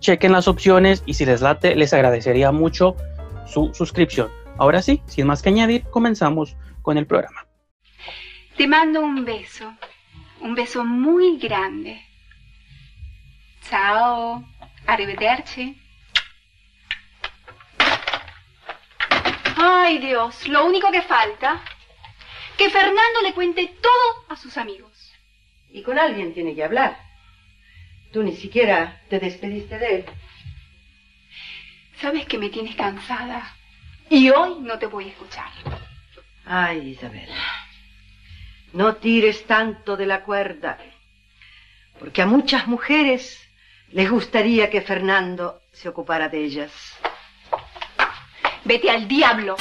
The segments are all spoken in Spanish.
chequen las opciones y si les late, les agradecería mucho su suscripción. Ahora sí, sin más que añadir, comenzamos con el programa. Te mando un beso, un beso muy grande. Chao, arrivederci. Ay Dios, lo único que falta, que Fernando le cuente todo a sus amigos. Y con alguien tiene que hablar. Tú ni siquiera te despediste de él. Sabes que me tienes cansada y hoy no te voy a escuchar. Ay, Isabel, no tires tanto de la cuerda, porque a muchas mujeres les gustaría que Fernando se ocupara de ellas. Vete al diablo.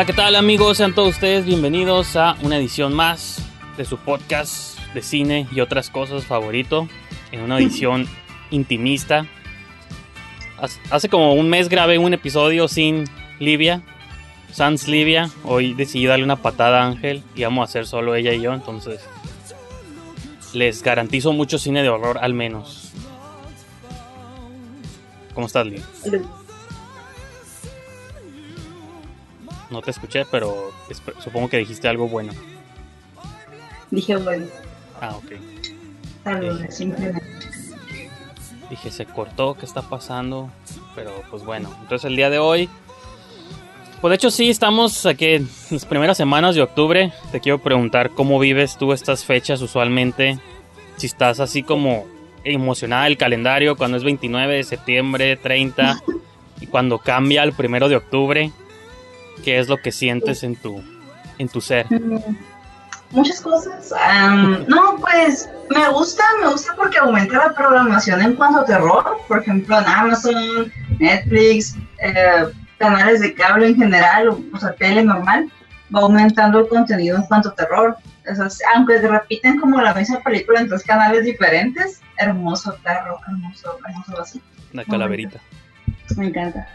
Hola, ¿qué tal amigos? Sean todos ustedes bienvenidos a una edición más de su podcast de cine y otras cosas favorito, en una edición intimista. Hace como un mes grabé un episodio sin Livia, Sans Livia. Hoy decidí darle una patada a Ángel y vamos a hacer solo ella y yo, entonces les garantizo mucho cine de horror al menos. ¿Cómo estás, Livia? No te escuché, pero supongo que dijiste algo bueno. Dije bueno. Ah, ok. Simplemente. Dije, se cortó, ¿qué está pasando? Pero pues bueno, entonces el día de hoy pues de hecho sí, estamos aquí en las primeras semanas de octubre. Te quiero preguntar cómo vives tú estas fechas usualmente. Si estás así como emocionada el calendario cuando es 29 de septiembre, 30 y cuando cambia el primero de octubre. ¿Qué es lo que sientes en tu, en tu ser? Mm, muchas cosas. no, pues me gusta, me gusta porque aumenta la programación en cuanto a terror. Por ejemplo, en Amazon, Netflix, eh, canales de cable en general, o, sea, tele normal, va aumentando el contenido en cuanto a terror. aunque se repiten como la misma película en tres canales diferentes, hermoso perro, hermoso, hermoso así. Una calaverita. Me encanta.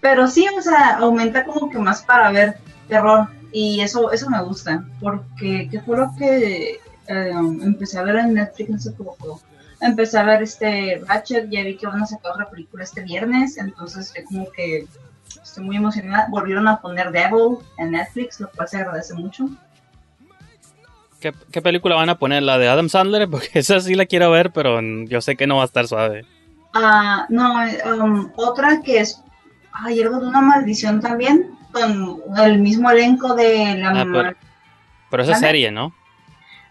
Pero sí, o sea, aumenta como que más para ver terror. Y eso, eso me gusta, porque ¿qué fue lo que eh, empecé a ver en Netflix hace poco? Empecé a ver este Ratchet, ya vi que van a sacar otra película este viernes, entonces es como que Estoy muy emocionada. Volvieron a poner Devil en Netflix, lo cual se agradece mucho. ¿Qué, película van a poner? ¿La de Adam Sandler? Porque esa sí la quiero ver, pero yo sé que no va a estar suave. Ah, no, um, otra que es. Ay, algo de una maldición también, con el mismo elenco de la. Ah, pero, esa serie, ¿no?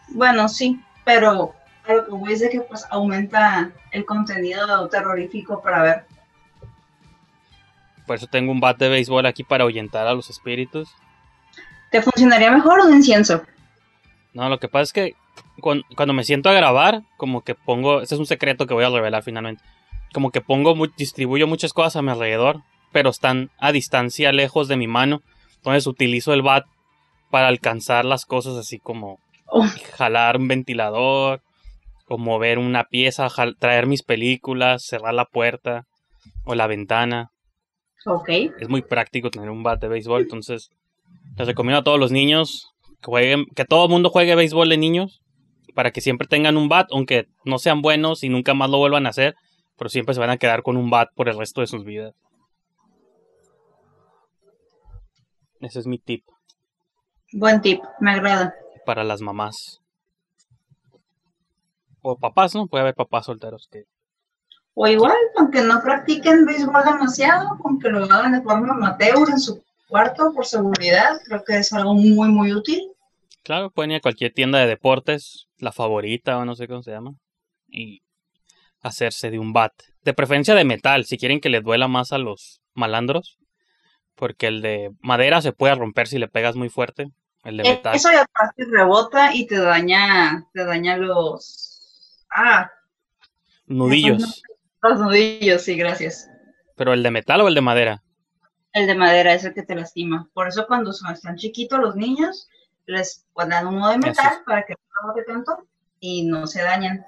Bueno, sí, pero lo que voy es que pues aumenta el contenido terrorífico para ver. Por eso tengo un bat de béisbol aquí para ahuyentar a los espíritus. ¿Te funcionaría mejor un incienso? No, lo que pasa es que cuando, me siento a grabar, como que pongo, este es un secreto que voy a revelar finalmente, como que pongo, distribuyo muchas cosas a mi alrededor, pero están a distancia lejos de mi mano. Entonces utilizo el bat para alcanzar las cosas así como oh. jalar un ventilador, o mover una pieza, traer mis películas, cerrar la puerta o la ventana. Es muy práctico tener un bat de béisbol, entonces les recomiendo a todos los niños que jueguen, que todo el mundo juegue béisbol de niños, para que siempre tengan un bat, aunque no sean buenos y nunca más lo vuelvan a hacer, pero siempre se van a quedar con un bat por el resto de sus vidas. Ese es mi tip. Buen tip, me agrada. Para las mamás. O papás, ¿no? Puede haber papás solteros que o igual, aunque no practiquen béisbol demasiado, aunque lo hagan de forma amateur en su cuarto por seguridad, creo que es algo muy, muy útil. Claro, pueden ir a cualquier tienda de deportes, la favorita o no sé cómo se llama, y hacerse de un bat. De preferencia de metal, si quieren que les duela más a los malandros, porque el de madera se puede romper si le pegas muy fuerte. El de eh, metal. Eso ya rebota y te daña, te daña los. Ah. Nudillos. Los nudillos, sí, gracias. ¿Pero el de metal o el de madera? El de madera es el que te lastima. Por eso cuando son, están chiquitos los niños, les ponen uno de metal para que no se tanto y no se dañen.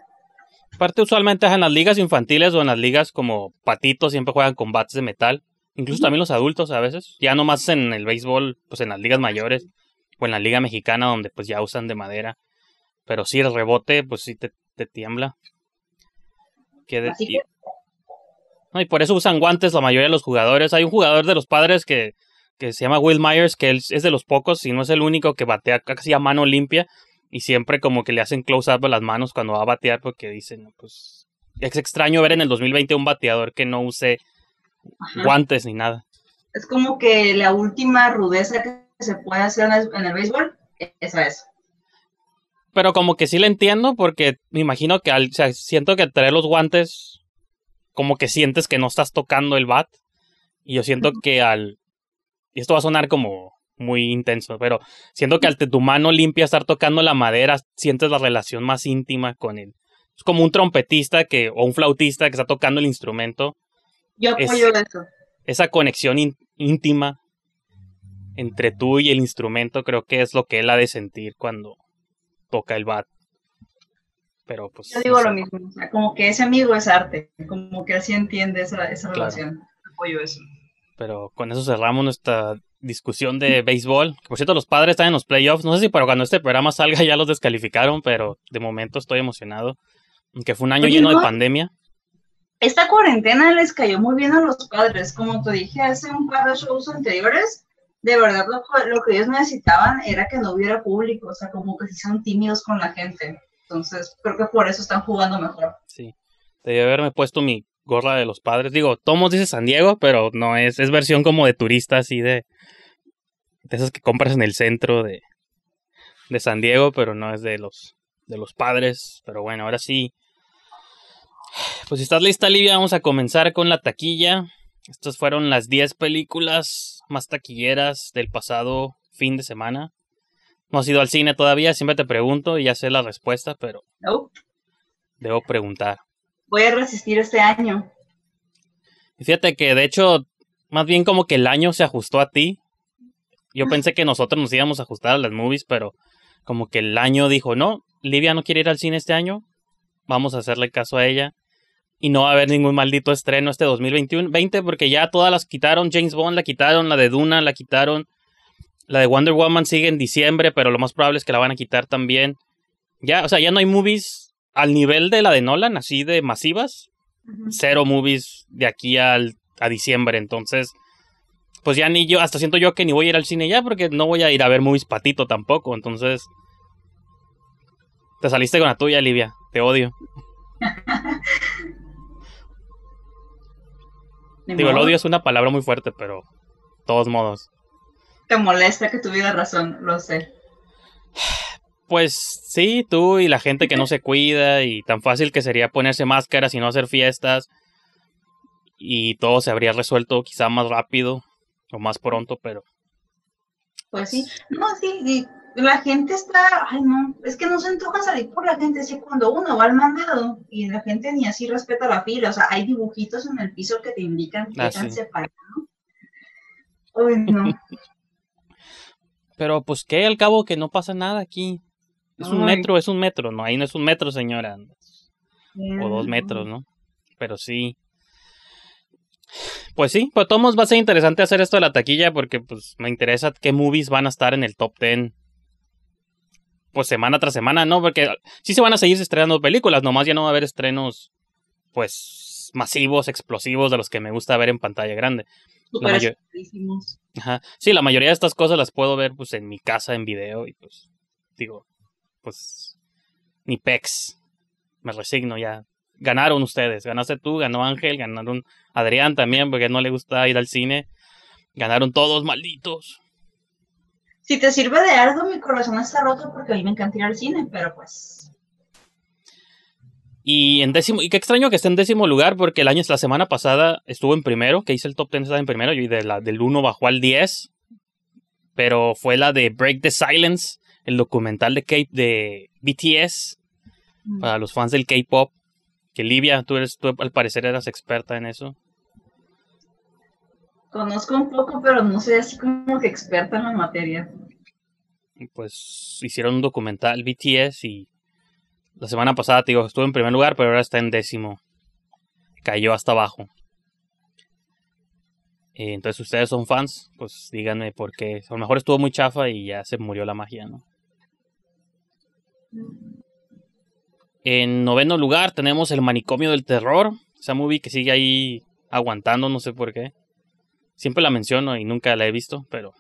Aparte, usualmente en las ligas infantiles o en las ligas como patitos siempre juegan con bats de metal. Incluso también los adultos a veces. Ya no más en el béisbol, pues en las ligas mayores o en la liga mexicana donde pues ya usan de madera. Pero sí, el rebote, pues sí te, tiembla. Que y por eso usan guantes la mayoría de los jugadores. Hay un jugador de los padres que, se llama Will Myers, que él es de los pocos, si no es el único que batea casi a mano limpia. Y siempre como que le hacen close-up a las manos cuando va a batear porque dicen, pues es extraño ver en el 2020 un bateador que no use guantes ni nada. Es como que la última rudeza que se puede hacer en el, béisbol, esa es. Pero como que sí le entiendo porque me imagino que al, siento que traer los guantes como que sientes que no estás tocando el bat. Y yo siento que al... Y esto va a sonar como muy intenso, pero siento que al tu mano limpia estar tocando la madera, sientes la relación más íntima con él. Es como un trompetista que, o un flautista que está tocando el instrumento. Yo apoyo eso. Esa conexión íntima entre tú y el instrumento creo que es lo que él ha de sentir cuando toca el bat. Pero pues. Yo digo lo mismo, o sea, como que ese amigo es arte, como que así entiende esa, esa relación. Apoyo eso. Pero con eso cerramos nuestra discusión de béisbol. Por cierto, los padres están en los playoffs. No sé si para cuando este programa salga ya los descalificaron, pero de momento estoy emocionado. Aunque fue un año lleno de pandemia. Esta cuarentena les cayó muy bien a los padres. Como te dije hace un par de shows anteriores, de verdad lo, que ellos necesitaban era que no hubiera público, o sea, como que si son tímidos con la gente. Entonces, creo que por eso están jugando mejor. Sí. Debí haberme puesto mi gorra de los padres. Digo, Tomos dice San Diego, pero no es, es versión como de turista, así de. De esas que compras en el centro de, de San Diego, pero no es de los, de los padres. Pero bueno, ahora sí. Pues si estás lista, Livia, vamos a comenzar con la taquilla. Estas fueron las 10 películas más taquilleras del pasado fin de semana. No has ido al cine todavía, siempre te pregunto y ya sé la respuesta, pero No, debo preguntar. voy a resistir este año. Y fíjate que de hecho, más bien como que el año se ajustó a ti. Yo pensé que nosotros nos íbamos a ajustar a las movies, pero como que el año dijo, no, Livia no quiere ir al cine este año, vamos a hacerle caso a ella. Y no va a haber ningún maldito estreno este 2021 20 porque ya todas las quitaron. James Bond la quitaron, la de Duna la quitaron. La de Wonder Woman sigue en diciembre, pero lo más probable es que la van a quitar también. Ya, o sea, ya no hay movies al nivel de la de Nolan, así de masivas. Cero movies de aquí al, a diciembre. Entonces, pues ya ni yo, hasta siento yo que ni voy a ir al cine ya porque no voy a ir a ver movies patito tampoco. Entonces, te saliste con la tuya, Livia. Te odio. Digo, el odio es una palabra muy fuerte, pero todos modos. Te molesta que tuvieras razón, lo sé. Pues sí, tú y la gente que no se cuida y tan fácil que sería ponerse máscaras y no hacer fiestas y todo se habría resuelto quizá más rápido o más pronto, pero Pues sí. No, sí, y la gente está, ay no, es que no se antoja salir por la gente, así cuando uno va al mandado y la gente ni así respeta la fila, o sea, hay dibujitos en el piso que te indican que Ah, están sí. separados. Uy, no. pero pues que al cabo que no pasa nada aquí. Es un Ay. metro, es un metro, no, ahí no es un metro, señora, o dos metros, ¿no? Pero sí. Pues sí, pues todos va a ser interesante hacer esto de la taquilla porque pues me interesa qué movies van a estar en el top 10 pues semana tras semana, ¿no? Porque sí se van a seguir estrenando películas, nomás ya no va a haber estrenos pues masivos, explosivos de los que me gusta ver en pantalla grande. Súper mayor-. Ajá. Sí, la mayoría de estas cosas las puedo ver pues en mi casa en video y pues digo, pues ni pex. Me resigno ya. Ganaron ustedes, ganaste tú, ganó Ángel, ganaron Adrián también porque no le gusta ir al cine. Ganaron todos malditos. Si te sirve de algo, mi corazón está roto porque a mí me encanta ir al cine, pero pues. Y en décimo, y qué extraño que esté en décimo lugar porque el año, la semana pasada estuvo en primero, que hice el top 10 estaba en primero, y de la, del 1 bajó al 10. Pero fue la de Break the Silence, el documental de, K, de BTS, para los fans del K-pop. Que Livia, tú, eres, tú al parecer eras experta en eso. Conozco un poco, pero no soy así como que experta en la materia. Pues hicieron un documental BTS y la semana pasada, te digo, estuvo en primer lugar, pero ahora está en décimo. Cayó hasta abajo. Eh, entonces, ustedes son fans, pues díganme por qué. A lo mejor estuvo muy chafa y ya se murió la magia, ¿no? En noveno lugar tenemos El Manicomio del Terror. Esa movie que sigue ahí aguantando, no sé por qué. Siempre la menciono y nunca la he visto, pero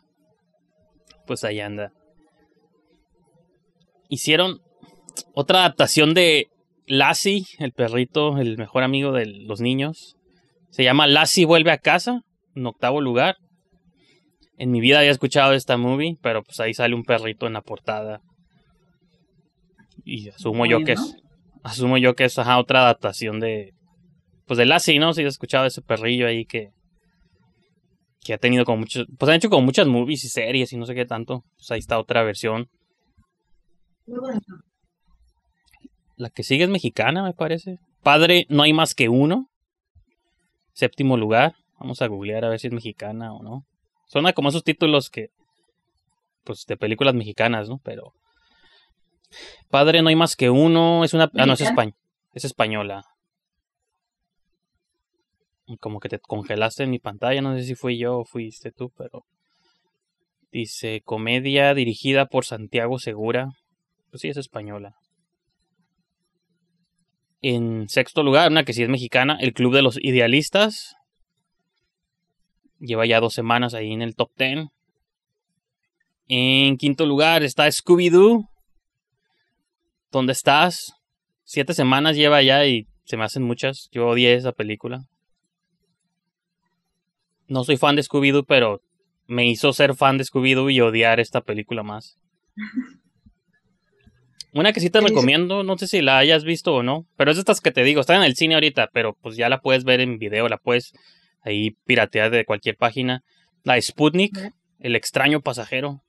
pues ahí anda. Hicieron otra adaptación de Lassie, el perrito, el mejor amigo de los niños. Se llama Lassie vuelve a casa, en octavo lugar. En mi vida había escuchado esta movie, pero pues ahí sale un perrito en la portada. Y asumo yo que es asumo yo que es ajá, otra adaptación de pues de Lassie, ¿no? Si has escuchado ese perrillo ahí que que ha tenido como muchos, pues han hecho como muchas movies y series y no sé qué tanto. Pues ahí está otra versión. Muy bonito. La que sigue es mexicana, me parece. Padre, no hay más que uno. Séptimo lugar. Vamos a googlear a ver si es mexicana o no. Suena como esos títulos que. Pues de películas mexicanas, ¿no? Pero. Padre, no hay más que uno. Es una. Ah, no, es, ¿Mexicana? españ- es española. Como que te congelaste en mi pantalla. No sé si fui yo o fuiste tú, pero. Dice comedia dirigida por Santiago Segura. Pues sí, es española. En sexto lugar, una que sí es mexicana, El Club de los Idealistas. Lleva ya dos semanas ahí en el top 10. En quinto lugar está Scooby-Doo. ¿Dónde estás? Siete semanas lleva ya y se me hacen muchas. Yo odié esa película. No soy fan de Scooby-Doo, pero me hizo ser fan de Scooby-Doo y odiar esta película más. Una que sí te recomiendo, no sé si la hayas visto o no, pero es de estas que te digo, está en el cine ahorita, pero pues ya la puedes ver en video, la puedes ahí piratear de cualquier página. La Sputnik, el extraño pasajero.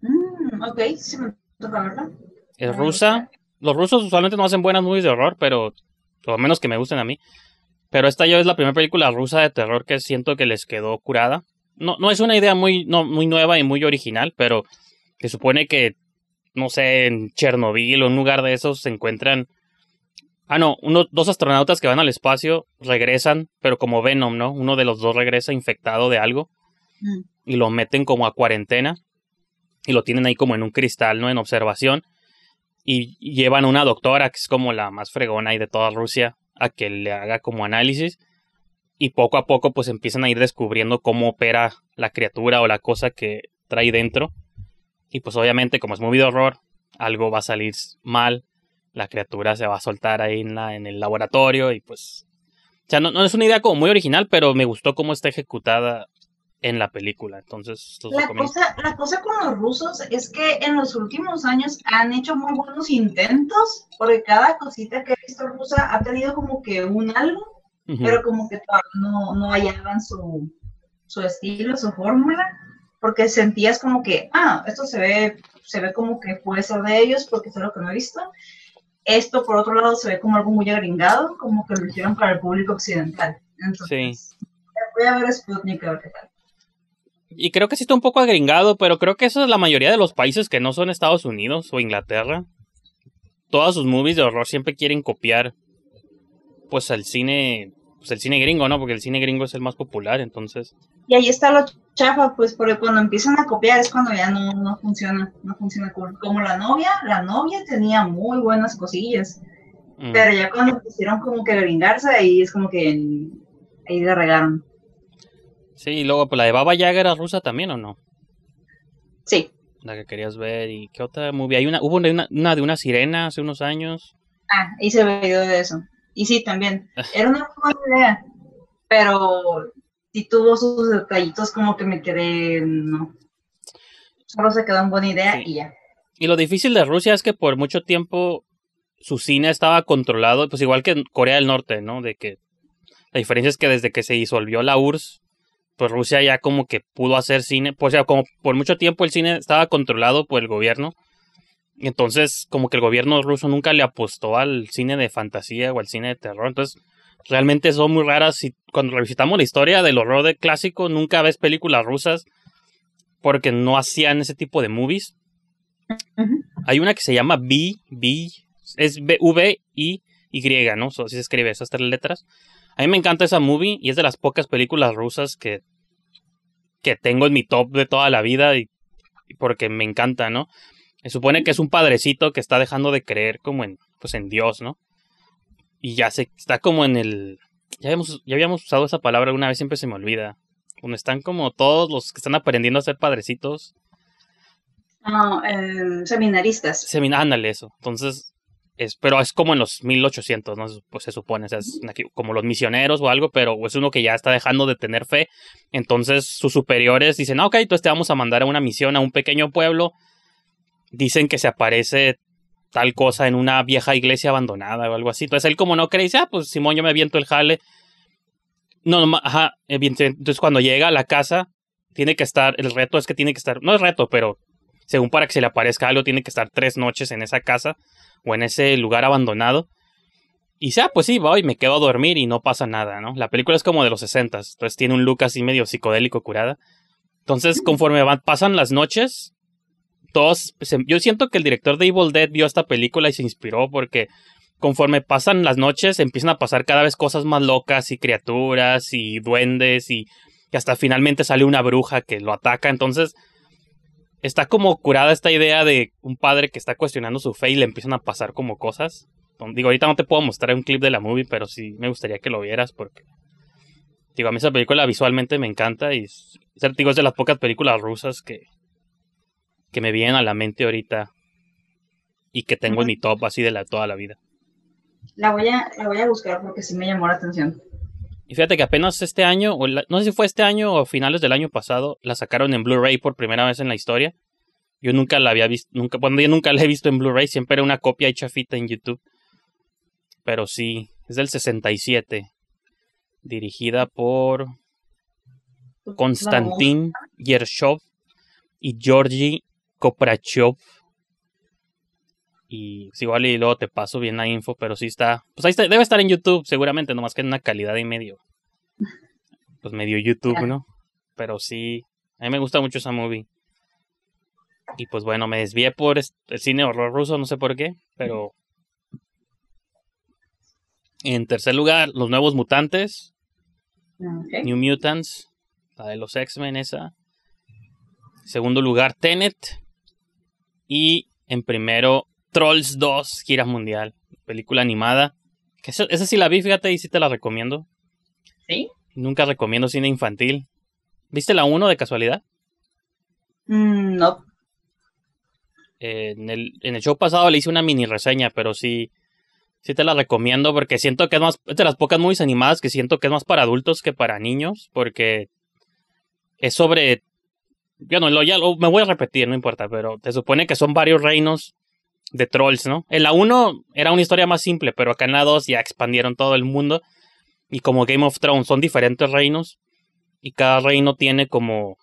Mm, ok, sí me toca verla. Es rusa. Los rusos usualmente no hacen buenas movies de horror, pero lo menos que me gusten a mí. Pero esta ya es la primera película rusa de terror que siento que les quedó curada. No, no es una idea muy, no, muy nueva y muy original, pero se supone que, no sé, en Chernobyl o en un lugar de esos se encuentran. Ah, no, uno, dos astronautas que van al espacio regresan, pero como Venom, ¿no? Uno de los dos regresa infectado de algo Mm. y lo meten como a cuarentena y lo tienen ahí como en un cristal, ¿no? En observación y llevan a una doctora que es como la más fregona ahí de toda Rusia a que le haga como análisis y poco a poco pues empiezan a ir descubriendo cómo opera la criatura o la cosa que trae dentro. Y pues obviamente como es muy de horror algo va a salir mal la criatura se va a soltar ahí en, la, en el laboratorio y pues o sea no, no es una idea como muy original pero me gustó cómo está ejecutada en la película entonces La cosa, la cosa con los rusos es que en los últimos años han hecho muy buenos intentos, porque cada cosita que he visto rusa ha tenido como que un algo, Ujú. pero como que no, no hallaban su, su estilo, su fórmula, porque sentías como que, ah, esto se ve, se ve como que puede ser de ellos, porque es lo que no he visto. Esto, por otro lado, se ve como algo muy agringado, como que lo hicieron para el público occidental. Entonces, voy a ver Sputnik a ver qué tal. Y creo que sí está un poco agringado, pero creo que eso es la mayoría de los países que no son Estados Unidos o Inglaterra. Todas sus movies de horror siempre quieren copiar pues el cine, pues el cine gringo, ¿no? Porque el cine gringo es el más popular, entonces. Y ahí está lo chafa, pues, porque cuando empiezan a copiar es cuando ya no, no funciona, no funciona. Como la novia, la novia tenía muy buenas cosillas, mm. pero ya cuando quisieron como que gringarse, ahí es como que ahí le regaron. Sí, y luego pues la de Baba Yaga era rusa también, ¿o no? Sí. La que querías ver. ¿Y qué otra movie? Hay una, hubo una, una de una sirena hace unos años. Ah, hice video de eso. Y sí, también. Era una buena idea, pero sí tuvo sus detallitos como que me quedé, no. Solo se quedó en buena idea Sí. y ya. Y lo difícil de Rusia es que por mucho tiempo su cine estaba controlado, pues igual que en Corea del Norte, ¿no? De que la diferencia es que desde que se disolvió la URSS, pues Rusia ya como que pudo hacer cine, pues o sea, como por mucho tiempo el cine estaba controlado por el gobierno. Entonces, como que el gobierno ruso nunca le apostó al cine de fantasía o al cine de terror. Entonces, realmente son muy raras. Y cuando revisitamos la historia del horror de clásico, nunca ves películas rusas porque no hacían ese tipo de movies. Hay una que se llama B, B, es B, V, I, Y, ¿no? So, así se escribe esas tres letras. A mí me encanta esa movie y es de las pocas películas rusas que, que tengo en mi top de toda la vida y, y porque me encanta, ¿no? Se supone que es un padrecito que está dejando de creer como en, pues en Dios, ¿no? Y ya se, está como en el, ya habíamos, ya habíamos usado esa palabra una vez, siempre se me olvida. Donde están como todos los que están aprendiendo a ser padrecitos. No, eh, seminaristas. Semina, ándale eso. Entonces, es, pero es como en los 1800, ¿no? Pues se supone, es como los misioneros o algo, pero es uno que ya está dejando de tener fe. Entonces, sus superiores dicen, ah, ok, entonces te vamos a mandar a una misión a un pequeño pueblo. Dicen que se aparece tal cosa en una vieja iglesia abandonada o algo así. Entonces, él como no cree, dice, ah, pues Simón, yo me aviento el jale. No, no, ajá, entonces cuando llega a la casa, tiene que estar, el reto es que tiene que estar, no es reto, pero según para que se le aparezca algo, tiene que estar tres noches en esa casa o en ese lugar abandonado. Y sea, pues sí, voy, me quedo a dormir y no pasa nada, ¿no? La película es como de los 60, entonces tiene un look así medio psicodélico curada. Entonces, conforme van, pasan las noches, todos, se- yo siento que el director de Evil Dead vio esta película y se inspiró porque conforme pasan las noches empiezan a pasar cada vez cosas más locas y criaturas y duendes y, y hasta finalmente sale una bruja que lo ataca. Entonces, está como curada esta idea de un padre que está cuestionando su fe y le empiezan a pasar como cosas. Digo, ahorita no te puedo mostrar un clip de la movie, pero sí me gustaría que lo vieras porque... Digo, a mí esa película visualmente me encanta y es, digo, es de las pocas películas rusas que, que me vienen a la mente ahorita. y que tengo en mi top así de la, toda la vida. La voy, a, la voy a buscar porque sí me llamó la atención. Y fíjate que apenas este año, o no sé si fue este año o finales del año pasado, la sacaron en Blu-ray por primera vez en la historia. Yo nunca la había visto, nunca, bueno, yo nunca la he visto en Blu-ray, siempre era una copia hecha fita en YouTube. Pero sí, es del 67. Dirigida por Konstantin Yershov y Georgi Koprachov. Y pues igual y luego te paso bien la info, pero sí está. Pues ahí está, debe estar en YouTube, seguramente, nomás que en una calidad y medio. Pues medio YouTube, ¿no? Pero sí, a mí me gusta mucho esa movie. Y pues bueno, me desvié por el cine horror ruso, no sé por qué, pero. En tercer lugar, Los Nuevos Mutantes. New Mutants. La de los X-Men, esa. Segundo lugar, Tenet. Y en primero, Trolls 2, Gira Mundial. Película animada. Que esa, sí la vi, fíjate, y sí te la recomiendo. ¿Sí? Nunca recomiendo cine infantil. ¿Viste la 1 de casualidad? Mm, no. en, el, en el show pasado le hice una mini reseña, pero sí, sí te la recomiendo porque siento que es más, es de las pocas movies animadas que siento que es más para adultos que para niños, porque es sobre, bueno, lo, ya me voy a repetir, no importa, pero te supone que son varios reinos de trolls, ¿no? En la 1 era una historia más simple, pero acá en la 2 ya expandieron todo el mundo. Y como Game of Thrones son diferentes reinos. Y cada reino tiene como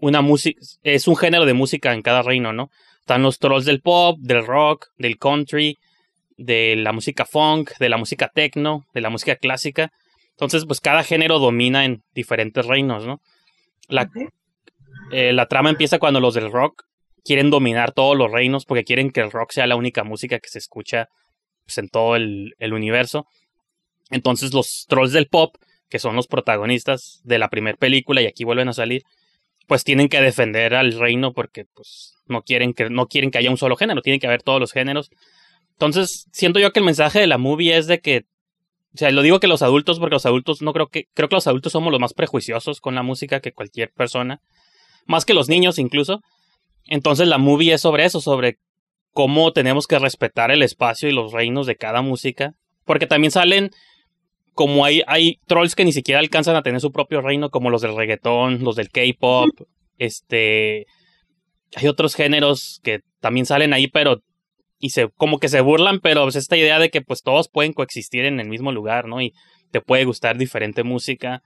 una música. Es un género de música en cada reino, ¿no? Están los trolls del pop, del rock, del country, de la música funk, de la música techno, de la música clásica. Entonces, pues cada género domina en diferentes reinos, ¿no? La, eh, la trama empieza cuando los del rock quieren dominar todos los reinos porque quieren que el rock sea la única música que se escucha pues, en todo el, universo. Entonces los trolls del pop, que son los protagonistas de la primera película y aquí vuelven a salir, pues tienen que defender al reino porque pues no quieren que no quieren que haya un solo género, tienen que haber todos los géneros. Entonces, siento yo que el mensaje de la movie es de que o sea, lo digo que los adultos porque los adultos no creo que creo que los adultos somos los más prejuiciosos con la música que cualquier persona, más que los niños incluso. Entonces la movie es sobre eso, sobre cómo tenemos que respetar el espacio y los reinos de cada música. Porque también salen, como hay, hay trolls que ni siquiera alcanzan a tener su propio reino, como los del reggaetón, los del K-pop, este... Hay otros géneros que también salen ahí, pero... Y se, como que se burlan, pero es pues, esta idea de que pues todos pueden coexistir en el mismo lugar, ¿no? Y te puede gustar diferente música.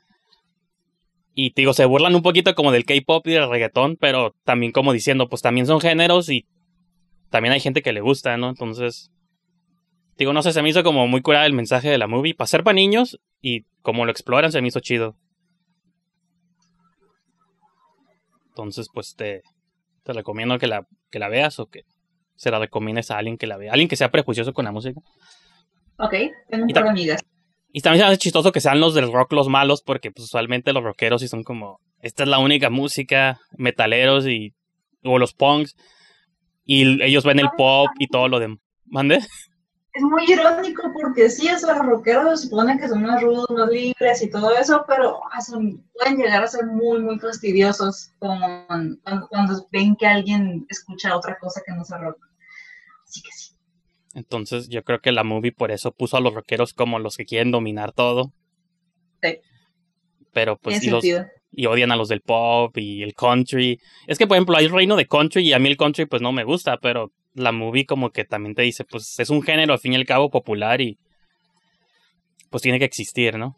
Y te digo, se burlan un poquito como del K-pop y del reggaetón, pero también como diciendo, pues también son géneros y también hay gente que le gusta, ¿no? Entonces, digo, no sé, se me hizo como muy curada el mensaje de la movie. Para ser para niños y como lo exploran, se me hizo chido. Entonces, pues te, te recomiendo que la, que la veas o que se la recomiendes a alguien que la vea. Alguien que sea prejuicioso con la música. Ok, tengo un par de amigas. Y también se hace chistoso que sean los del rock los malos, porque pues, usualmente los rockeros sí son como, esta es la única música, metaleros y, o los punks, y ellos ven el pop y todo lo demás. ¿Mande? Es muy irónico porque sí, esos rockeros se supone que son más rudos, más libres y todo eso, pero pueden llegar a ser muy, muy fastidiosos con, cuando, ven que alguien escucha otra cosa que no sea rock. Así que sí. Entonces yo creo que la movie por eso puso a los rockeros como los que quieren dominar todo. Sí. Pero pues y, los, y, odian a los del pop y el country. Es que por ejemplo hay reino de country y a mí el country pues no me gusta, pero la movie como que también te dice pues es un género al fin y al cabo popular y pues tiene que existir, ¿no?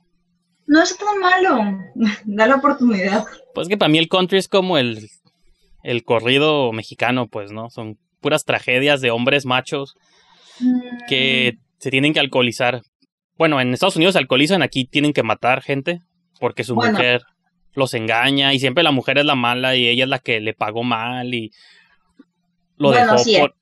No es tan malo, da la oportunidad. Pues que para mí el country es como el, el corrido mexicano, pues, ¿no? Son puras tragedias de hombres machos que se tienen que alcoholizar. Bueno, en Estados Unidos se alcoholizan, aquí tienen que matar gente porque su mujer los engaña y siempre la mujer es la mala y ella es la que le pagó mal y lo dejó por...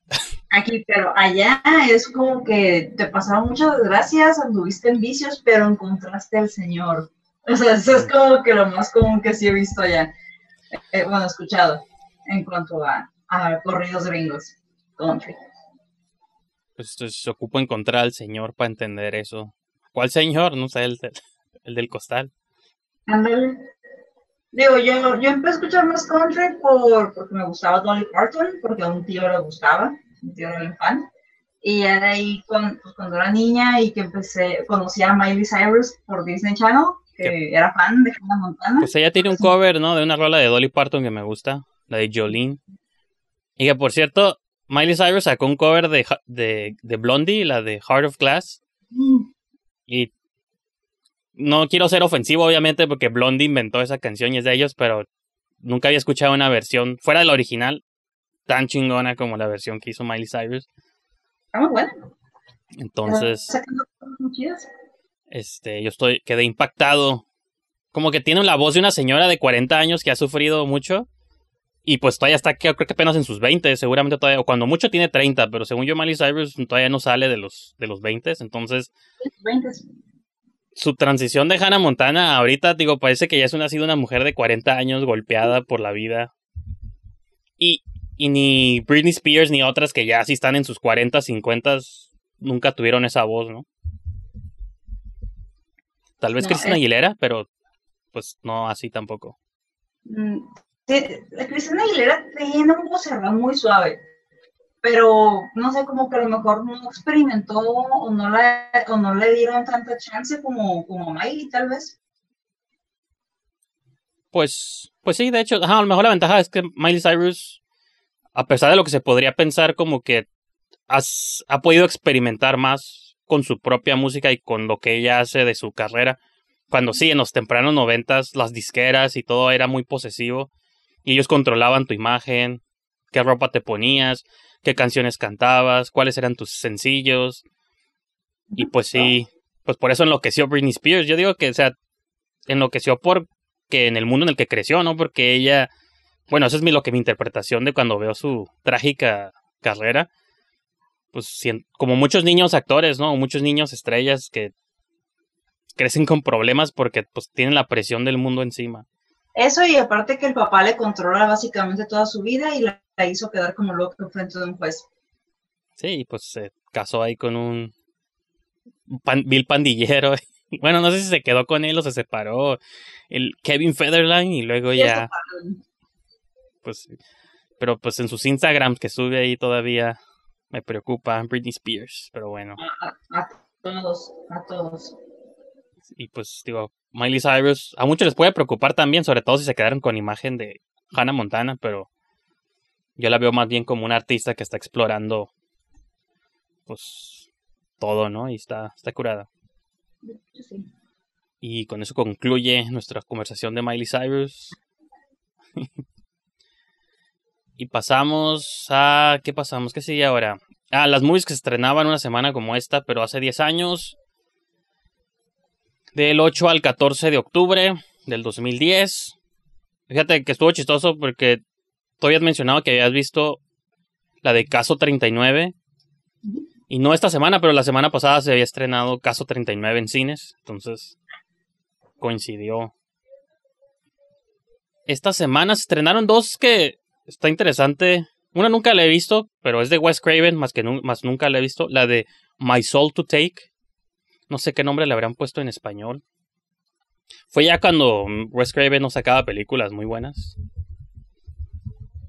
Aquí, pero allá es como que te pasaron muchas desgracias, anduviste en vicios, pero encontraste al Señor. O sea, eso es como que lo más común que sí he visto allá. Eh, bueno, escuchado en cuanto a, a corridos gringos, country pues se ocupa encontrar al señor para entender eso. ¿Cuál señor? No sé, el, el del costal. Ándale. Digo, yo, yo empecé a escuchar más country por, porque me gustaba Dolly Parton, porque a un tío le gustaba, un tío era fan. Y ya de ahí, cuando, pues, cuando era niña y que empecé, conocí a Miley Cyrus por Disney Channel, que era fan de Hannah Montana. Pues ella tiene un cover, ¿no? De una rola de Dolly Parton que me gusta, la de Jolene. Y que, por cierto, Miley Cyrus sacó un cover de, de, de Blondie, la de Heart of Glass. Mm. Y no quiero ser ofensivo, obviamente, porque Blondie inventó esa canción y es de ellos, pero nunca había escuchado una versión fuera de la original tan chingona como la versión que hizo Miley Cyrus. Está muy buena. Entonces, este, yo estoy, quedé impactado. Como que tiene la voz de una señora de 40 años que ha sufrido mucho. Y pues todavía está, creo que apenas en sus 20, seguramente todavía, o cuando mucho tiene 30, pero según yo Miley Cyrus todavía no sale de los, de los 20, entonces 20. su transición de Hannah Montana ahorita, digo, parece que ya es una, ha sido una mujer de 40 años golpeada por la vida. Y, y ni Britney Spears ni otras que ya sí están en sus 40, 50 nunca tuvieron esa voz, ¿no? Tal vez No, Cristina. Aguilera, pero pues no así tampoco. La Cristina Aguilera tiene un vocerrón muy suave, pero no sé, como que a lo mejor no experimentó o no, la, o no le dieron tanta chance como, como Miley, tal vez. Pues, pues sí, de hecho, ajá, a lo mejor la ventaja es que Miley Cyrus, a pesar de lo que se podría pensar, como que has- ha podido experimentar más con su propia música y con lo que ella hace de su carrera. Cuando sí, en los tempranos noventas, las disqueras y todo era muy posesivo. Y ellos controlaban tu imagen, qué ropa te ponías, qué canciones cantabas, cuáles eran tus sencillos. Y pues sí, pues por eso enloqueció Britney Spears. Yo digo que, o sea, enloqueció por que en el mundo en el que creció, ¿no? Porque ella, bueno, esa es mi, lo que mi interpretación de cuando veo su trágica carrera. Pues como muchos niños actores, ¿no? Muchos niños estrellas que crecen con problemas porque pues tienen la presión del mundo encima. Eso y aparte que el papá le controla básicamente toda su vida y la, la hizo quedar como loca frente de un juez. Sí, pues se casó ahí con un pan- vil pandillero. Bueno, no sé si se quedó con él o se separó. El Kevin Federline y luego ya... pues pero pues en sus Instagrams que sube ahí todavía me preocupa Britney Spears, pero bueno, a, a todos, a todos. Y pues digo, Miley Cyrus, a muchos les puede preocupar también, sobre todo si se quedaron con imagen de Hannah Montana, pero yo la veo más bien como una artista que está explorando pues todo, ¿no? Y está, está curada. Sí. Y con eso concluye nuestra conversación de Miley Cyrus. y pasamos a... ¿Qué pasamos? ¿Qué sigue ahora? Ah, las movies que se estrenaban una semana como esta, pero hace 10 años. Del 8 al 14 de octubre del 2010. Fíjate que estuvo chistoso porque tú habías mencionado que habías visto la de Caso 39. Y no esta semana, pero la semana pasada se había estrenado Caso 39 en cines. Entonces coincidió. Esta semana se estrenaron dos que está interesante. Una nunca la he visto, pero es de Wes Craven, más que más nunca la he visto. La de My Soul to Take. No sé qué nombre le habrán puesto en español. Fue ya cuando mm, Wes Craven no sacaba películas muy buenas.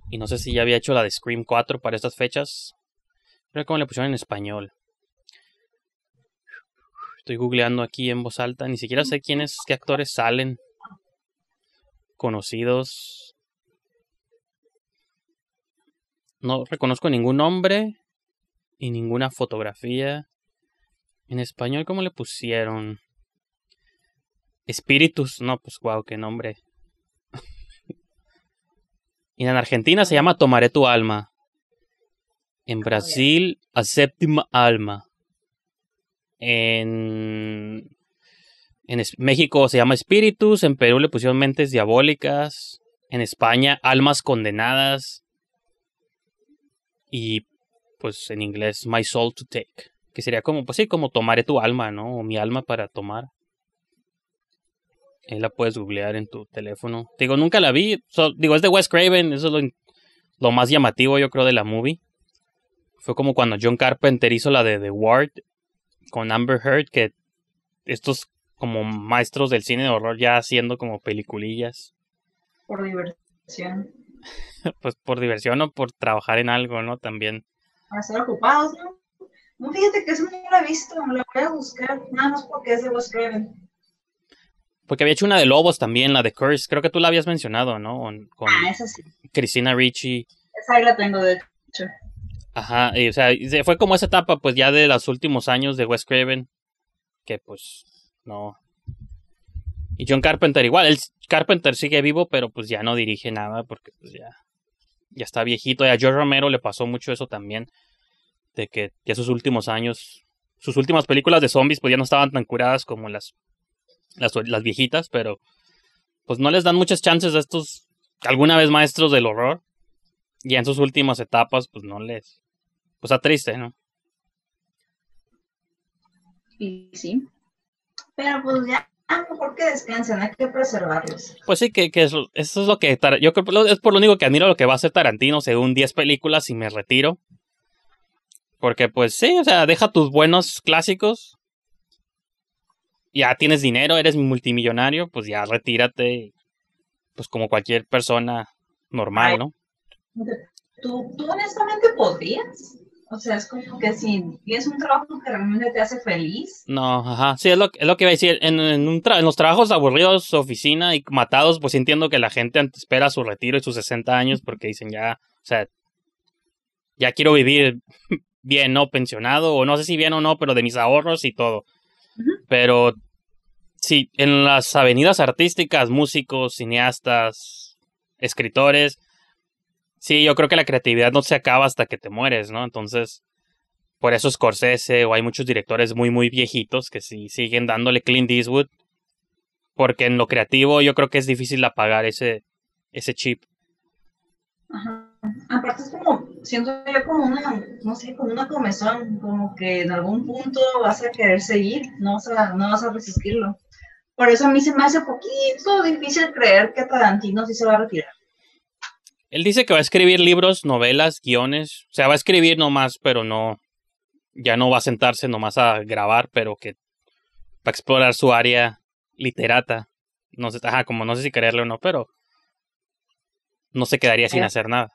Y no sé si ya había hecho la de Scream 4 para estas fechas. Pero cómo le pusieron en español. Estoy googleando aquí en voz alta. Ni siquiera sé quiénes, qué actores salen. Conocidos. No reconozco ningún nombre. Y ninguna fotografía. En español, ¿cómo le pusieron? Espíritus. No, pues wow, qué nombre. y en Argentina se llama Tomaré tu alma. En Brasil, a séptima alma. En, en México se llama Espíritus. En Perú le pusieron Mentes Diabólicas. En España, Almas Condenadas. Y pues en inglés, My Soul to Take. Que sería como, pues sí, como tomaré tu alma, ¿no? O mi alma para tomar. Ahí la puedes googlear en tu teléfono. Digo, nunca la vi. So- digo, es de Wes Craven. Eso es lo, lo más llamativo, yo creo, de la movie. Fue como cuando John Carpenter hizo la de The Ward con Amber Heard, que estos como maestros del cine de horror ya haciendo como peliculillas, Por diversión. pues por diversión o por trabajar en algo, ¿no? También. Para estar ocupados, ¿no? No, fíjate que eso no la he visto, la voy a buscar, nada más porque es de Wes Craven. Porque había hecho una de Lobos también, la de Curse. Creo que tú la habías mencionado, ¿no? Con, con Ah, esa sí. Christina Ricci. Esa ahí la tengo, de hecho. Ajá, y, o sea, fue como esa etapa, pues ya de los últimos años de Wes Craven. Que pues, no. Y John Carpenter igual. El Carpenter sigue vivo, pero pues ya no dirige nada porque pues ya. Ya está viejito. Y a George Romero le pasó mucho eso también. De que ya sus últimos años. Sus últimas películas de zombies, pues ya no estaban tan curadas como las, las, las viejitas, pero pues no les dan muchas chances a estos alguna vez maestros del horror. Y en sus últimas etapas, pues no les. Pues está triste, ¿no? Y sí. Pero pues ya, mejor que descansen, hay que preservarlos. Pues sí, que, que eso, eso es lo que. Yo creo es por lo único que admiro lo que va a hacer Tarantino según 10 películas y me retiro. Porque, pues sí, o sea, deja tus buenos clásicos. Ya tienes dinero, eres multimillonario, pues ya retírate. Pues como cualquier persona normal, Ay. ¿no? ¿Tú, tú honestamente podrías. O sea, es como que si tienes un trabajo que realmente te hace feliz. No, ajá. Sí, es lo, es lo que iba a decir. En, en, un tra- en los trabajos aburridos, oficina y matados, pues entiendo que la gente espera su retiro y sus 60 años porque dicen ya, o sea, ya quiero vivir bien, ¿no? Pensionado, o no sé si bien o no, pero de mis ahorros y todo. Pero sí, en las avenidas artísticas, músicos, cineastas, escritores, sí, yo creo que la creatividad no se acaba hasta que te mueres, ¿no? Entonces, por eso Scorsese o hay muchos directores muy, muy viejitos que sí siguen dándole Clint Eastwood. Porque en lo creativo yo creo que es difícil apagar ese, ese chip. Ajá. Aparte es como, siento yo como una, no sé, como una comezón, como que en algún punto vas a querer seguir, no vas a, no vas a resistirlo. Por eso a mí se me hace poquito difícil creer que Tarantino sí se va a retirar. Él dice que va a escribir libros, novelas, guiones. O sea, va a escribir nomás, pero no. Ya no va a sentarse nomás a grabar, pero que va a explorar su área literata. No sé, ajá, como no sé si creerle o no, pero no se quedaría sin Eh. hacer nada.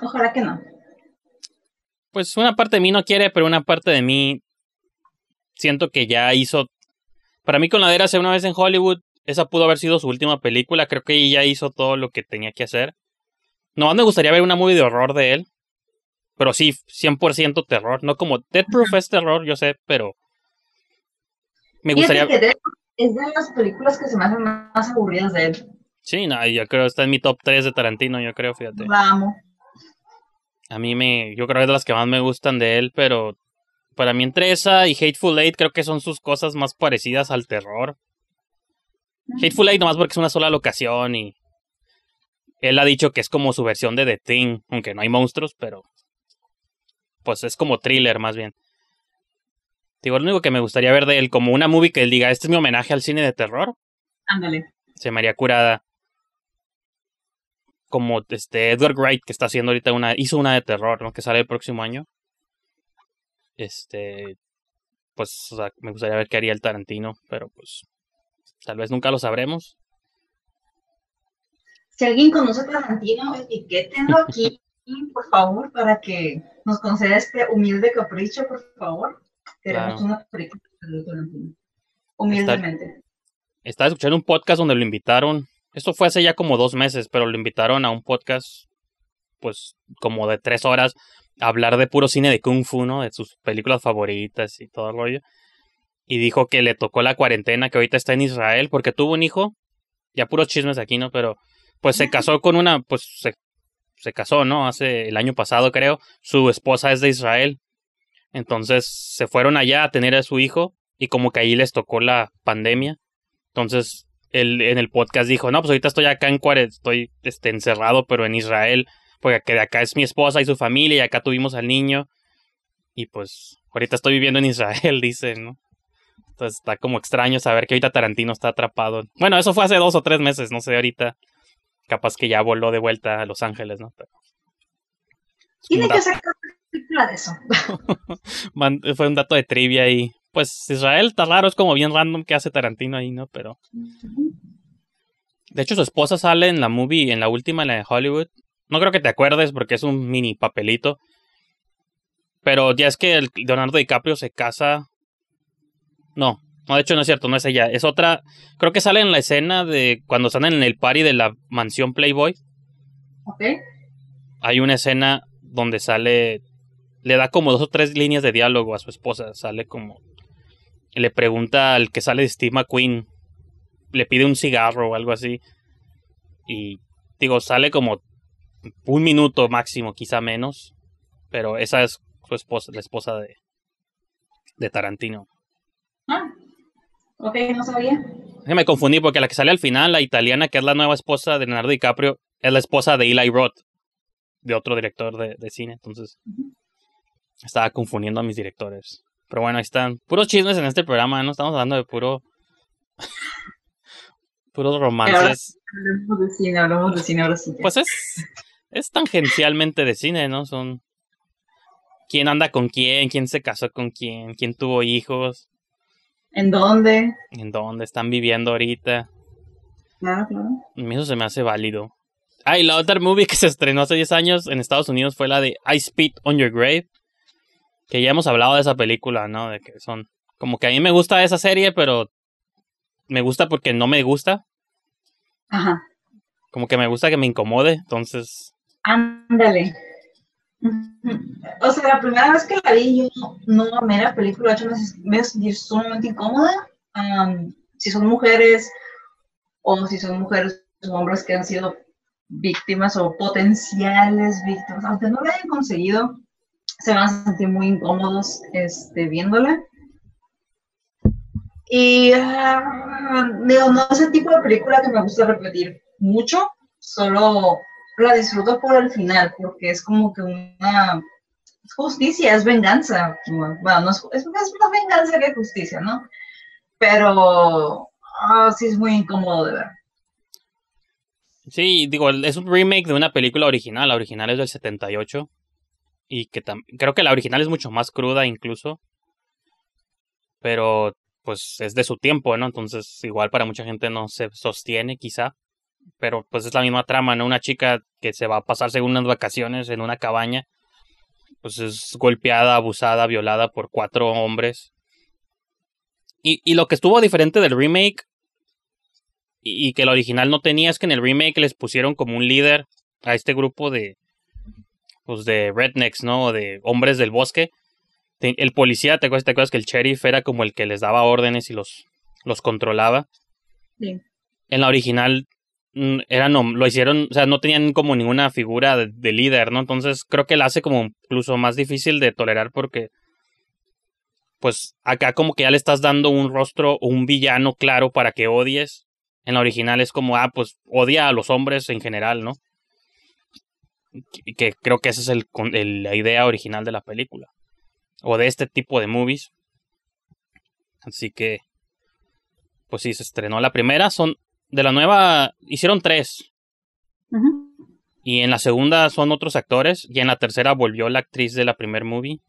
Ojalá que no. Pues una parte de mí no quiere, pero una parte de mí siento que ya hizo. Para mí, con la de una vez en Hollywood, esa pudo haber sido su última película. Creo que ya hizo todo lo que tenía que hacer. No me gustaría ver una movie de horror de él. Pero sí, 100% terror. No como Dead Proof es terror, yo sé, pero. Me gustaría. que es de las películas que se me hacen más aburridas de él. Sí, no, yo creo está en mi top 3 de Tarantino, yo creo, fíjate. Amo. A mí me. Yo creo que es de las que más me gustan de él, pero. Para mí, entre esa y Hateful Eight, creo que son sus cosas más parecidas al terror. Hateful Eight nomás porque es una sola locación y. Él ha dicho que es como su versión de The Thing, aunque no hay monstruos, pero. Pues es como thriller más bien. Digo, lo único que me gustaría ver de él, como una movie que él diga, este es mi homenaje al cine de terror, Ándale. se me haría curada. Como este Edward Wright, que está haciendo ahorita una. hizo una de terror, ¿no? Que sale el próximo año. Este. Pues, o sea, me gustaría ver qué haría el Tarantino, pero pues. Tal vez nunca lo sabremos. Si alguien conoce a Tarantino, etiquétenlo aquí, por favor, para que nos conceda este humilde capricho, por favor. Queremos Claro. una película de Tarantino. Humildemente. Estaba escuchando un podcast donde lo invitaron. Esto fue hace ya como dos meses, pero lo invitaron a un podcast, pues, como de tres horas, a hablar de puro cine de Kung Fu, ¿no? De sus películas favoritas y todo el rollo. Y dijo que le tocó la cuarentena, que ahorita está en Israel, porque tuvo un hijo. Ya puros chismes aquí, ¿no? Pero, pues se casó con una, pues se, se casó, ¿no? Hace el año pasado, creo. Su esposa es de Israel. Entonces se fueron allá a tener a su hijo y como que ahí les tocó la pandemia. Entonces, él en el podcast dijo, no, pues ahorita estoy acá en Cuare, estoy este, encerrado, pero en Israel, porque que de acá es mi esposa y su familia, y acá tuvimos al niño. Y pues, ahorita estoy viviendo en Israel, dice, ¿no? Entonces está como extraño saber que ahorita Tarantino está atrapado. Bueno, eso fue hace dos o tres meses, no sé, ahorita. Capaz que ya voló de vuelta a Los Ángeles, ¿no? Pero... Tiene que sacar película de eso. fue un dato de trivia y pues Israel está raro, es como bien random que hace Tarantino ahí, ¿no? Pero de hecho su esposa sale en la movie, en la última, en la de Hollywood. No creo que te acuerdes porque es un mini papelito. Pero ya es que el Leonardo DiCaprio se casa. No, no, de hecho no es cierto, no es ella. Es otra. Creo que sale en la escena de cuando están en el party de la mansión Playboy. Ok. Hay una escena donde sale. Le da como dos o tres líneas de diálogo a su esposa. Sale como. Le pregunta al que sale de Steve McQueen. Le pide un cigarro o algo así. Y digo, sale como un minuto máximo, quizá menos. Pero esa es su esposa, la esposa de, de Tarantino. Ah, ok, no sabía. Me confundí porque la que sale al final, la italiana, que es la nueva esposa de Leonardo DiCaprio, es la esposa de Eli Roth, de otro director de, de cine. Entonces, estaba confundiendo a mis directores. Pero bueno, ahí están. Puros chismes en este programa, ¿no? Estamos hablando de puro. puros romances. Hablamos de cine, hablamos de cine ahora sí. Pues es. Es tangencialmente de cine, ¿no? Son. ¿Quién anda con quién? ¿Quién se casó con quién? ¿Quién tuvo hijos? ¿En dónde? ¿En dónde están viviendo ahorita? Claro, claro. A mí Eso se me hace válido. Ah, y la otra movie que se estrenó hace 10 años en Estados Unidos fue la de I Spit on Your Grave. Que ya hemos hablado de esa película, ¿no? De que son. Como que a mí me gusta esa serie, pero. Me gusta porque no me gusta. Ajá. Como que me gusta que me incomode. Entonces. Ándale. O sea, la primera vez que la vi, yo no, amé la película, de hecho me, me sentí sumamente incómoda. Si son mujeres o si son mujeres o hombres que han sido víctimas o potenciales víctimas, aunque no lo hayan conseguido, se van a sentir muy incómodos este, viéndola. Y ah, digo, no es el tipo de película que me gusta repetir mucho, solo la disfruto por el final, porque es como que una justicia, es venganza. Bueno, no es, es, más venganza que justicia, ¿no? Pero ah, sí es muy incómodo de ver. Sí, digo, es un remake de una película original. La original es del 78. Y que creo que la original es mucho más cruda incluso. Pero pues es de su tiempo, ¿no? Entonces igual para mucha gente no se sostiene quizá. Pero pues es la misma trama, ¿no? Una chica que se va a pasarse unas vacaciones en una cabaña. Pues es golpeada, abusada, violada por cuatro hombres. Y, y lo que estuvo diferente del remake y, y que el original no tenía es que en el remake les pusieron como un líder a este grupo de pues de rednecks, ¿no? O de hombres del bosque. El policía, ¿te acuerdas, te acuerdas que el sheriff era como el que les daba órdenes y los, los controlaba? Sí. En la original mm, era no, lo hicieron, o sea, no tenían como ninguna figura de, de líder, ¿no? Entonces creo que la hace como incluso más difícil de tolerar porque pues acá como que ya le estás dando un rostro o un villano claro para que odies. En la original es como, ah, pues odia a los hombres en general, ¿no? Que creo que esa es el, la idea original de la película. O de este tipo de movies. Así que, pues sí, se estrenó la primera. Son de la nueva, hicieron tres. Y en la segunda son otros actores. Y en la tercera volvió la actriz de la primer movie.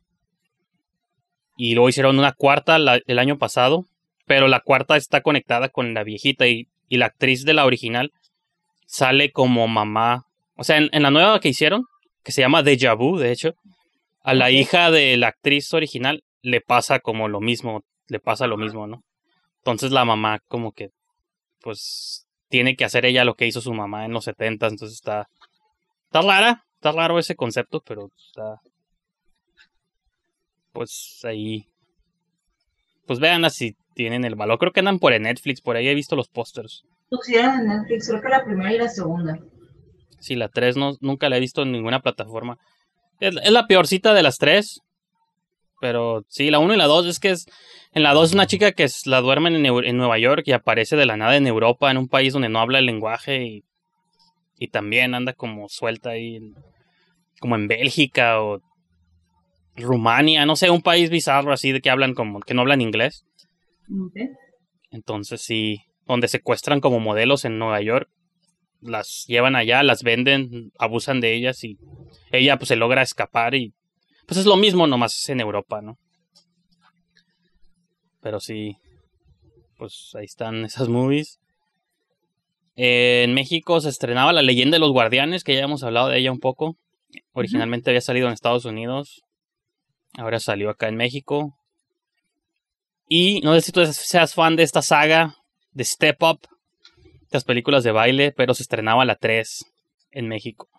Y luego hicieron una cuarta la- el año pasado. Pero la cuarta está conectada con la viejita. Y, y la actriz de la original sale como mamá. O sea, en, en la nueva que hicieron, que se llama Deja Vu, de hecho, a la hija de la actriz original le pasa como lo mismo. Le pasa lo mismo, ¿no? Entonces la mamá como que, pues, tiene que hacer ella lo que hizo su mamá en los 70. Entonces está, está rara, está raro ese concepto, pero está, pues ahí, pues vean si tienen el valor. Creo que andan por en Netflix, por ahí he visto los pósters. Pusieron en Netflix, creo que la primera y la segunda. Sí, la 3 no, nunca la he visto en ninguna plataforma. Es, es la peorcita de las tres. Pero sí, la 1 y la 2 es que es. En la 2 es una chica que es- la duermen en, en Nueva York y aparece de la nada en Europa, en un país donde no habla el lenguaje y, y también anda como suelta ahí, en- como en Bélgica o Rumania, no sé, un país bizarro así de que hablan como que no hablan inglés. Entonces sí, donde secuestran como modelos en Nueva York, las llevan allá, las venden, abusan de ellas y ella pues se logra escapar y pues es lo mismo, nomás es en Europa, ¿no? Pero sí, pues ahí están esas movies. Eh, en México se estrenaba La leyenda de los guardianes, que ya hemos hablado de ella un poco. Originalmente había salido en Estados Unidos. Ahora salió acá en México. Y no sé si tú seas fan de esta saga de Step Up, las películas de baile, pero se estrenaba la 3 en México.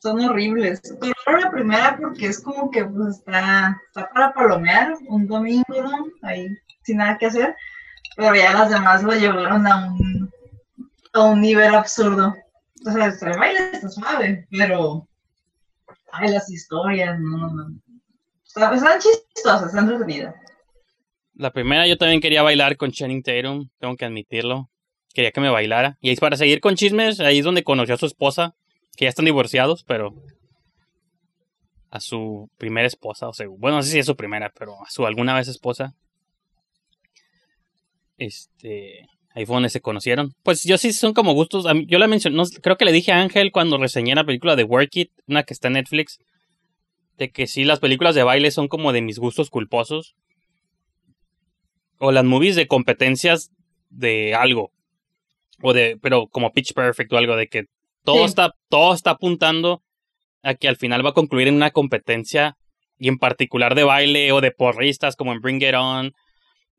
Son horribles. Pero la primera porque es como que pues, está, está para palomear un domingo, ¿no? Ahí sin nada que hacer. Pero ya las demás lo llevaron a un, a un nivel absurdo. O sea, el baile está suave, pero ay, las historias, no, no. Están chistosas, están entretenidas. La primera yo también quería bailar con Channing Tatum, tengo que admitirlo. Quería que me bailara. Y para seguir con chismes, ahí es donde conoció a su esposa, que ya están divorciados, pero a su primera esposa, o sea, bueno, no sé si es su primera, pero a su alguna vez esposa. Este, ahí fue donde se conocieron. Pues yo sí son como gustos, yo la mencioné, creo que le dije a Ángel cuando reseñé la película de Work It, una que está en Netflix, de que sí las películas de baile son como de mis gustos culposos o las movies de competencias de algo. O de, pero como Pitch Perfect o algo, de que todo está, todo está apuntando a que al final va a concluir en una competencia, y en particular de baile o de porristas, como en Bring It On,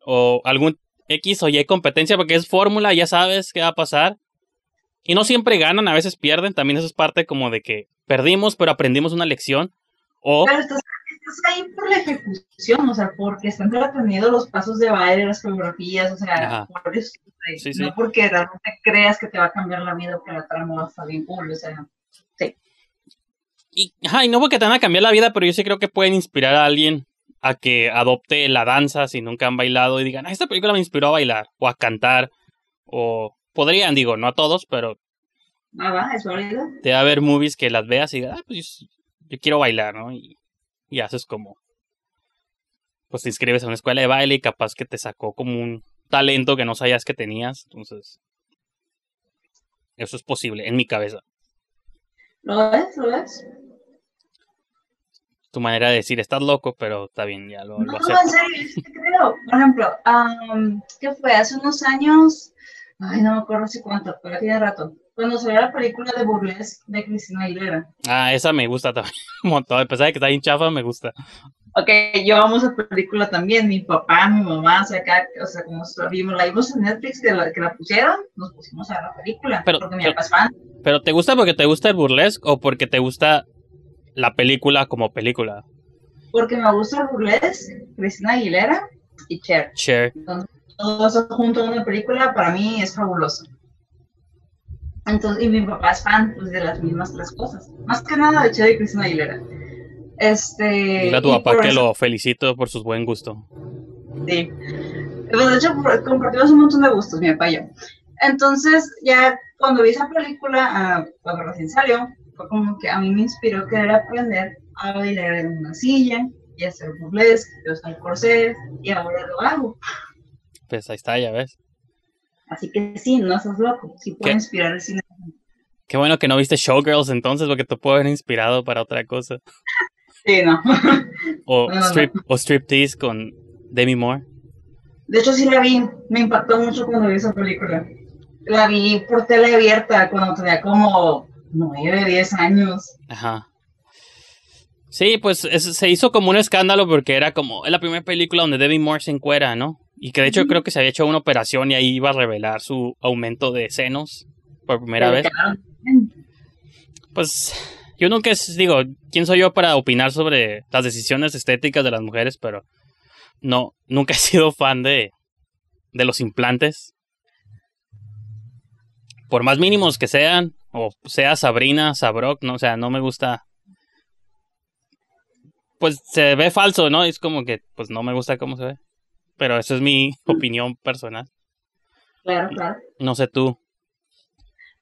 o algún X o Y competencia, porque es fórmula, ya sabes qué va a pasar. Y no siempre ganan, a veces pierden, también eso es parte como de que perdimos, pero aprendimos una lección. O ahí por la ejecución, o sea, porque están tratando los pasos de baile, las coreografías, o sea, por eso, no porque realmente creas que te va a cambiar la vida o que la trama va a estar bien cool, o sea, sí. Y, ajá, no porque te van a cambiar la vida, pero yo sí creo que pueden inspirar a alguien a que adopte la danza si nunca han bailado y digan, ah, esta película me inspiró a bailar o a cantar o podrían, digo, no a todos, pero ah, va, es válido. Te va a haber movies que las veas y digas, ah, pues yo, quiero bailar, ¿no? Y y haces como, pues te inscribes a una escuela de baile y capaz que te sacó como un talento que no sabías que tenías. Entonces, eso es posible en mi cabeza. ¿Lo ves? ¿Lo ves? Tu manera de decir, estás loco, pero está bien, ya lo, no, No, en serio, creo. Por ejemplo, ¿qué fue? Hace unos años, ay, no me acuerdo si cuánto, pero tiene rato cuando salió la película de Burlesque de Cristina Aguilera. Ah, esa me gusta también un montón. A pesar de que está bien chafa, me gusta. Ok, yo amo esa película también. Mi papá, mi mamá, o sea, acá, o sea como vimos, la vimos en Netflix, que la, que la pusieron, nos pusimos a ver la película. Pero, porque mi papá es fan. ¿Pero te gusta porque te gusta el burlesque o porque te gusta la película como película? Porque me gusta el burlesque, Cristina Aguilera y Cher. Cher. Entonces, todo eso junto en una película para mí es fabuloso. Entonces, y mi papá es fan pues, de las mismas tres cosas. Más que nada de Che y Cristina Aguilera. Este, Dile a tu papá que lo felicito por su buen gusto. Sí. Pues, de hecho, compartimos un montón de gustos, mi papá y yo. Entonces, ya cuando vi esa película, ah, cuando recién salió, fue como que a mí me inspiró querer aprender a bailar en una silla y hacer burlesque, y usar corsés, y ahora lo hago. Pues ahí está, ya ves. Así que sí, no sos loco, sí puede inspirar el cine. Qué bueno que no viste Showgirls entonces, porque te puede haber inspirado para otra cosa. Sí, no. O, strip, o Striptease con Demi Moore. De hecho, sí la vi. Me impactó mucho cuando vi esa película. La vi por tele abierta cuando tenía como 9, 10 años. Ajá. Sí, pues se hizo como un escándalo porque era como es la primera película donde Demi Moore se encuera, ¿no? Y que de hecho creo que se había hecho una operación y ahí iba a revelar su aumento de senos por primera vez. Pues yo nunca digo, ¿quién soy yo para opinar sobre las decisiones estéticas de las mujeres? Pero no, nunca he sido fan de, de los implantes. Por más mínimos que sean, o sea Sabrina, Sabrok, no, o sea, no me gusta. Pues se ve falso, ¿no? Es como que, pues no me gusta cómo se ve. Pero esa es mi opinión personal. Claro, claro. No sé tú.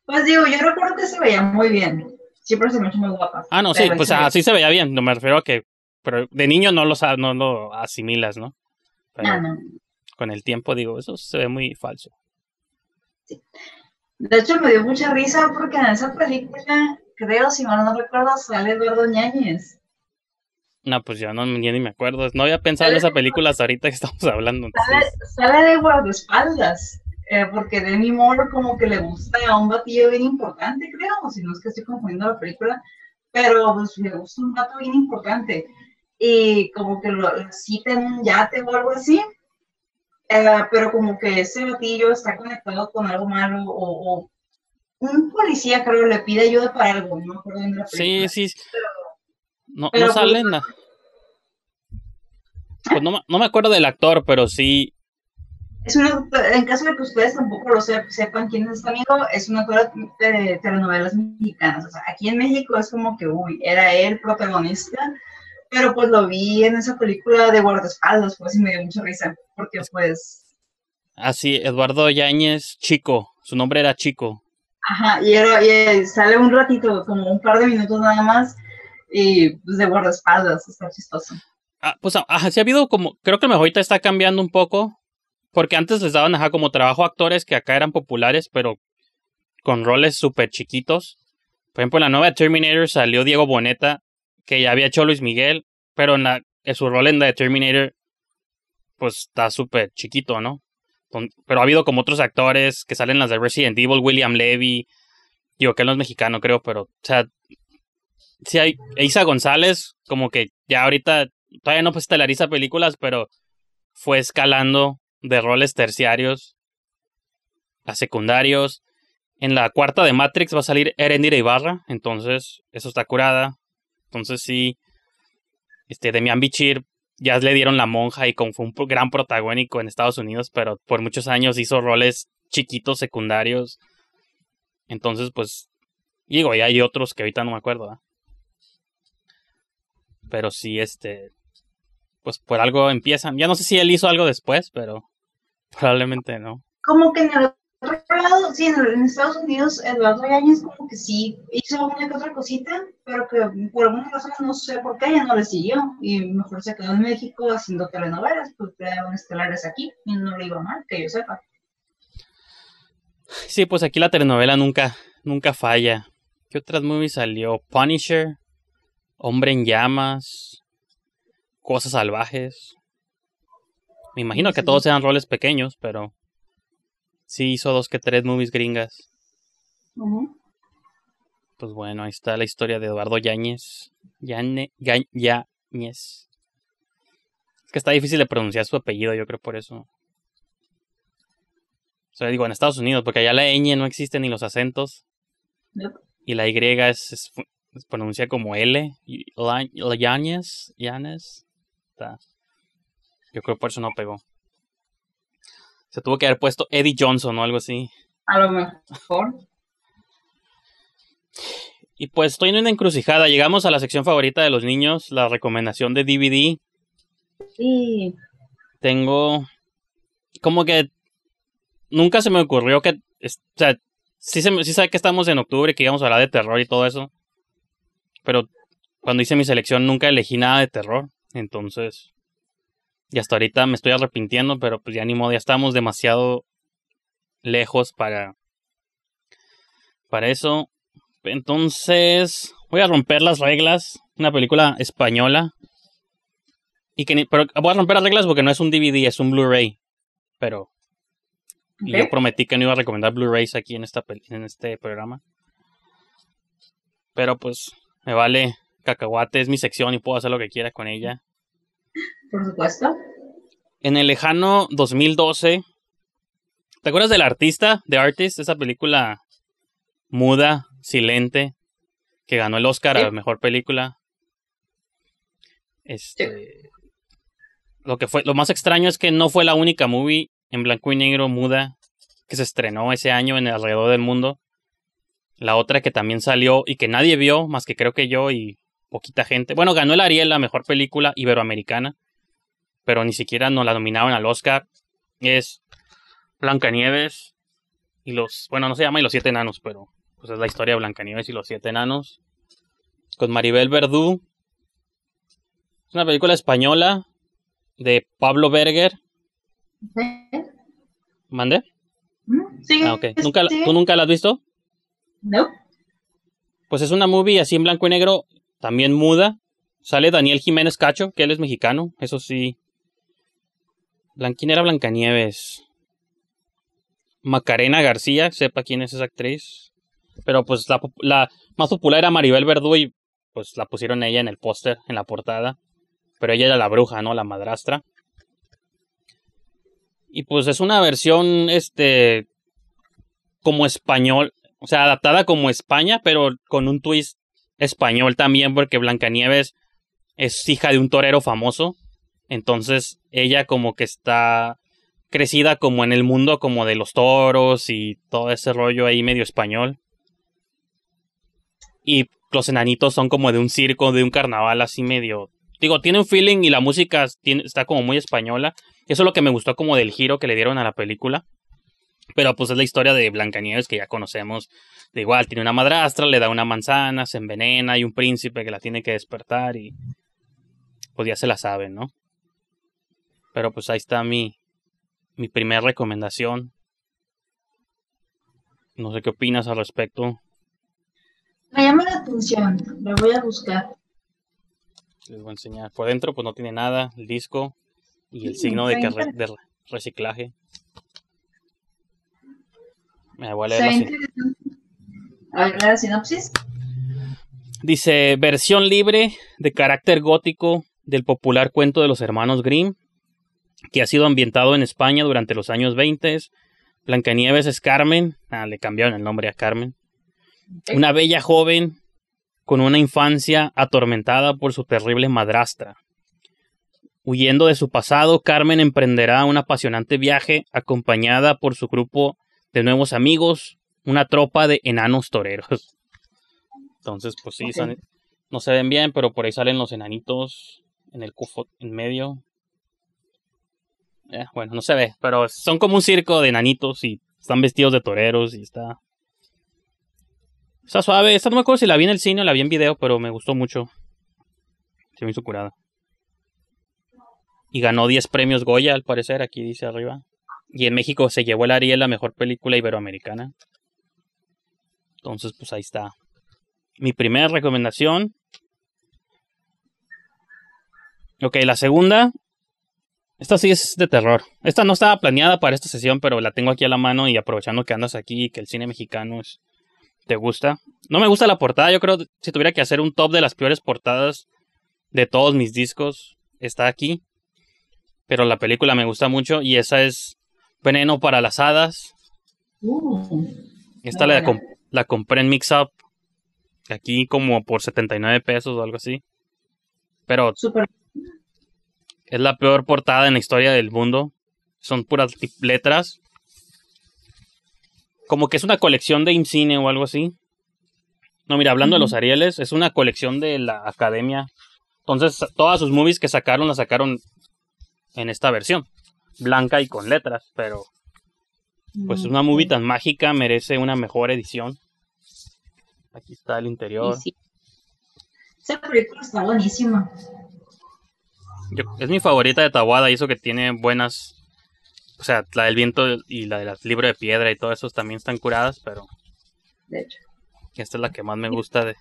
Pues digo, yo recuerdo que se veía muy bien. Siempre se me hecho muy guapa. Ah, no, sí, pues así se veía bien. No me refiero a que. Pero de niño no lo, no lo asimilas, ¿no? ah, no. Con el tiempo, digo, eso se ve muy falso. Sí. De hecho, me dio mucha risa porque en esa película, creo, si mal no recuerdo, sale Eduardo Ñañez. No, pues ya no ni me acuerdo. No había pensado en esa película hasta ahorita que estamos hablando. Sale, de guardaespaldas. Eh, porque Demi Moore como que le gusta a un batillo bien importante, creo, si no es que estoy confundiendo la película, pero pues le gusta un vato bien importante. y como que lo, lo cita en un yate o algo así. Eh, pero como que ese batillo está conectado con algo malo o, o un policía creo le pide ayuda para algo, no me acuerdo bien la Sí, película. sí. No, pero no pues- salen. na- Pues no, me- no me acuerdo del actor, pero sí. Es una, en caso de que ustedes tampoco lo sep- sepan quién es este amigo, es una autora de telenovelas mexicanas. O sea, aquí en México es como que, uy, era él protagonista, pero pues lo vi en esa película de guardaespaldas, pues y me dio mucha risa, porque pues, Así, Eduardo Yáñez Chico. Su nombre era Chico. ajá, y, era, y sale un ratito, como un par de minutos nada más, y pues de guardaespaldas, está chistoso. Ah, pues ajá, sí ha habido como. Creo que ahorita está cambiando un poco. Porque antes les daban ajá, como trabajo a actores que acá eran populares, pero con roles súper chiquitos. Por ejemplo, en la nueva Terminator salió Diego Boneta, que ya había hecho Luis Miguel, pero en, la, en su rol en la de Terminator, pues está súper chiquito, ¿no? Pero ha habido como otros actores que salen en las de Resident Evil, William Levy, digo que él no es mexicano, creo, pero, o sea, sí hay, Isa González, como que ya ahorita todavía no estelariza películas, pero fue escalando de roles terciarios a secundarios. En la cuarta de Matrix va a salir Erendira Ibarra, entonces eso está curada. Entonces sí, este Demian Bichir ya le dieron la monja y como fue un gran protagónico en Estados Unidos, pero por muchos años hizo roles chiquitos secundarios. Entonces, pues, digo, y hay otros que ahorita no me acuerdo. ¿verdad? Pero sí, este, pues por algo empiezan. Ya no sé si él hizo algo después, pero probablemente no. Como que en el otro lado, sí, en, Estados Unidos, Eduardo Yáñez como que sí hizo una que otra cosita, pero que por alguna razón no sé por qué ya no le siguió y mejor se quedó en México haciendo telenovelas, pues quedaron estelares aquí y no le iba mal, que yo sepa. Sí, pues aquí la telenovela nunca, nunca falla. ¿Qué otras movies salió? Punisher, Hombre en Llamas, Cosas Salvajes. Me imagino que todos eran roles pequeños, pero sí hizo dos que tres movies gringas. Pues bueno, ahí está la historia de Eduardo Yáñez. Yáñez. Es que está difícil de pronunciar su apellido, yo creo por eso. O sea, digo, en Estados Unidos, porque allá la ñ no existe ni los acentos. Yep. Y la Y es, es- se pronuncia como L. Yáñez. Yáñez. Yo creo por eso no pegó. Se tuvo que haber puesto Eddie Johnson o algo así. A lo mejor. Y pues estoy en una encrucijada. Llegamos a la sección favorita de los niños, la recomendación de DVD. Sí. Tengo como que nunca se me ocurrió que, o sea, sí, se sí sabe que estamos en octubre y que íbamos a hablar de terror y todo eso. Pero cuando hice mi selección nunca elegí nada de terror. Entonces, y hasta ahorita me estoy arrepintiendo, pero pues ya ni modo, ya estamos demasiado lejos para, para eso. Entonces, voy a romper las reglas. Una película española. Y que ni- pero voy a romper las reglas porque no es un DVD, es un Blu-ray. Pero yo prometí que no iba a recomendar Blu-rays aquí en, esta, en este programa. Pero pues me vale cacahuate, es mi sección y puedo hacer lo que quiera con ella. Por supuesto. En el lejano 2012, ¿te acuerdas del artista, The Artist? Esa película muda, silente, que ganó el Oscar a Sí. mejor película. Este, lo que fue, lo más extraño es que no fue la única movie en blanco y negro muda que se estrenó ese año en alrededor del mundo. La otra que también salió y que nadie vio, más que creo que yo y poquita gente. Bueno, ganó el Ariel, la mejor película iberoamericana, pero ni siquiera nos la nominaron al Oscar. Es Blancanieves y los, bueno, no se llama y los siete enanos, pero pues es la historia de Blancanieves y los siete enanos. Con Maribel Verdú. Es una película española de Pablo Berger. Sí. ¿Mande? Mm, Sigue. Ah, ok. ¿Nunca. ¿Tú nunca la has visto? No. Pues es una movie así en blanco y negro, también muda. Sale Daniel Jiménez Cacho, que él es mexicano, eso sí. Blanquín era Blancanieves. Macarena García, sepa quién es esa actriz. Pero pues la, la más popular era Maribel Verdú y pues la pusieron ella en el póster, en la portada. pero ella era la bruja, ¿no? La madrastra. Y pues es una versión, este, como español, o sea, adaptada como España, pero con un twist español también, porque Blancanieves es hija de un torero famoso. Entonces, ella como que está crecida como en el mundo como de los toros y todo ese rollo ahí medio español. Y los enanitos son como de un circo, de un carnaval así medio... Digo, tiene un feeling y la música está como muy española. Eso es lo que me gustó como del giro que le dieron a la película. Pero pues es la historia de Blancanieves que ya conocemos. De igual, tiene una madrastra, le da una manzana, se envenena, y un príncipe que la tiene que despertar y pues ya se la saben, ¿no? Pero pues ahí está mi, mi primera recomendación. No sé qué opinas al respecto. Me llama la atención, la voy a buscar. Les voy a enseñar. Por dentro pues no tiene nada, el disco y el signo de, de reciclaje. Me voy a leer la, a ver, la sinopsis. Dice, versión libre de carácter gótico del popular cuento de los hermanos Grimm, que ha sido ambientado en España durante los años 20. Blancanieves es Carmen, ah, le cambiaron el nombre a Carmen, una bella joven con una infancia atormentada por su terrible madrastra. Huyendo de su pasado, Carmen emprenderá un apasionante viaje acompañada por su grupo de nuevos amigos, una tropa de enanos toreros. Entonces, pues sí, no se ven bien, pero por ahí salen los enanitos en el cufo en medio. Eh, bueno, no se ve, pero son como un circo de enanitos y están vestidos de toreros y está. Está suave. Esta no me acuerdo si la vi en el cine o la vi en video, pero me gustó mucho. Se me hizo curada. Y ganó 10 premios Goya, al parecer, aquí dice arriba. Y en México se llevó el Ariel la mejor película iberoamericana. Entonces, pues ahí está. Mi primera recomendación. Ok, la segunda. Esta sí es de terror. Esta no estaba planeada para esta sesión, pero la tengo aquí a la mano y aprovechando que andas aquí y que el cine mexicano es, te gusta. No me gusta la portada, yo creo si tuviera que hacer un top de las peores portadas de todos mis discos, está aquí. Pero la película me gusta mucho y esa es Veneno para las hadas. Uh, Esta la, compré en Mix Up. Aquí como por 79 pesos o algo así. Pero es la peor portada en la historia del mundo. Son puras letras. Como que es una colección de IMCINE o algo así. No, mira, hablando de los Arieles, es una colección de la academia. Entonces, todas sus movies que sacaron, las sacaron en esta versión blanca y con letras, pero pues una movie tan mágica merece una mejor edición. Aquí está el interior. Sí, Esa película está buenísima. es mi favorita de Tawada y eso que tiene buenas. O sea, la del viento y la del libro de piedra y todo eso también están curadas, pero. De hecho. Esta es la que más me gusta de.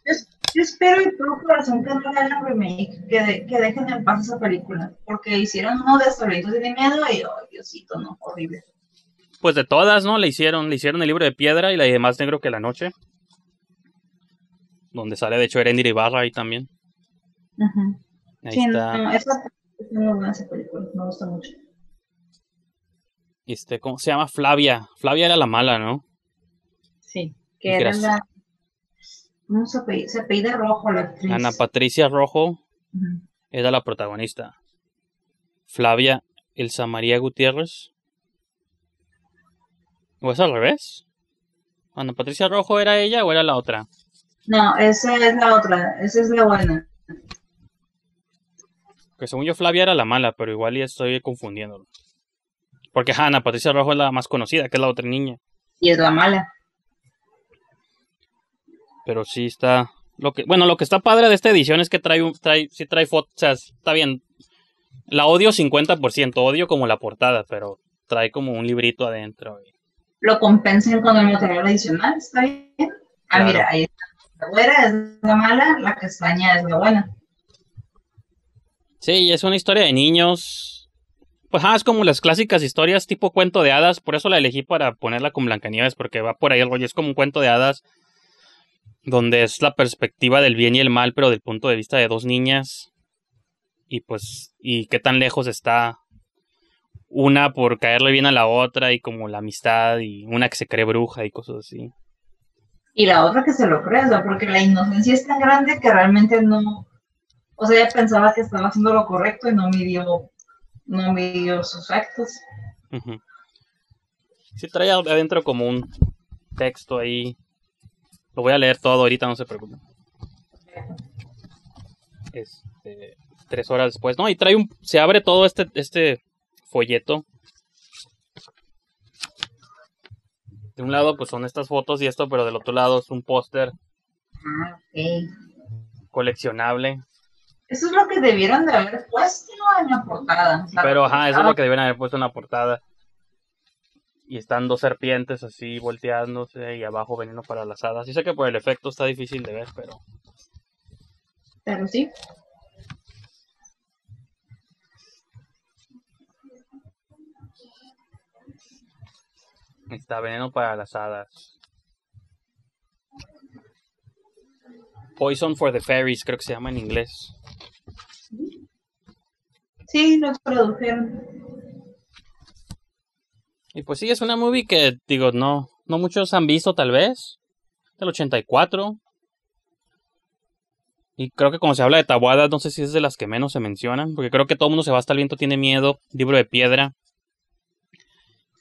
Yo, espero y por corazón que no hagan remake, que, que dejen en paz esa película. Porque hicieron uno de Sabritos de miedo y, oh, Diosito, no, horrible. Pues de todas, ¿no? Le hicieron, le hicieron el libro de piedra y la de más negro que la noche. Donde sale, de hecho, Erendir Ibarra ahí también. Ahí sí, está. No, esa, es muy buena esa película, me gusta mucho. Este, ¿cómo se llama? Flavia. Flavia era la mala, ¿no? Sí, que era la no se apellida, Rojo la actriz. Ana Patricia Rojo era la protagonista. Flavia Elsa María Gutiérrez. ¿O es al revés? ¿Ana Patricia Rojo era ella o era la otra? No, esa es la otra. Esa es la buena. Que según yo Flavia era la mala, pero igual ya estoy confundiéndolo. Porque Ana Patricia Rojo es la más conocida, que es la otra niña. Y es la mala. Pero sí está. Lo que, bueno, lo que está padre de esta edición es que trae, trae, sí trae fotos. O sea, está bien. La odio 50%, odio como la portada, pero trae como un librito adentro. Lo compensen con el material adicional, está bien. Ah, mira, ahí está. La buena es la mala, la castaña es la buena. Sí, es una historia de niños. Pues ah, es como las clásicas historias tipo cuento de hadas, por eso la elegí para ponerla con Blancanieves, porque va por ahí el rollo, es como un cuento de hadas donde es la perspectiva del bien y el mal, pero del punto de vista de dos niñas. y pues, y qué tan lejos está una por caerle bien a la otra y como la amistad y una que se cree bruja y cosas así. Y la otra que se lo cree, porque la inocencia es tan grande que realmente no, o sea, ella pensaba que estaba haciendo lo correcto y no midió, no midió sus actos. Ujú. Sí trae adentro como un texto ahí. Lo voy a leer todo ahorita, no se preocupen. Este, tres horas después. No, y trae un. Se abre todo este, este folleto. De un lado, pues son estas fotos y esto, pero del otro lado es un póster Ah, ok. coleccionable. Eso es lo que debieron de haber puesto en la portada. Pero ajá, eso es lo que deben haber puesto en la portada. Y están dos serpientes así volteándose y abajo veneno para las hadas. Y sé que por el efecto está difícil de ver, pero Pero sí. está veneno para las hadas. Poison for the Fairies, creo que se llama en inglés. Sí, lo produjeron. Y pues sí, es una movie que, digo, no, no muchos han visto tal vez. Del 84. Y creo que como se habla de Tabuada, no sé si es de las que menos se mencionan. Porque creo que todo el mundo se va hasta el viento, tiene miedo. Libro de piedra.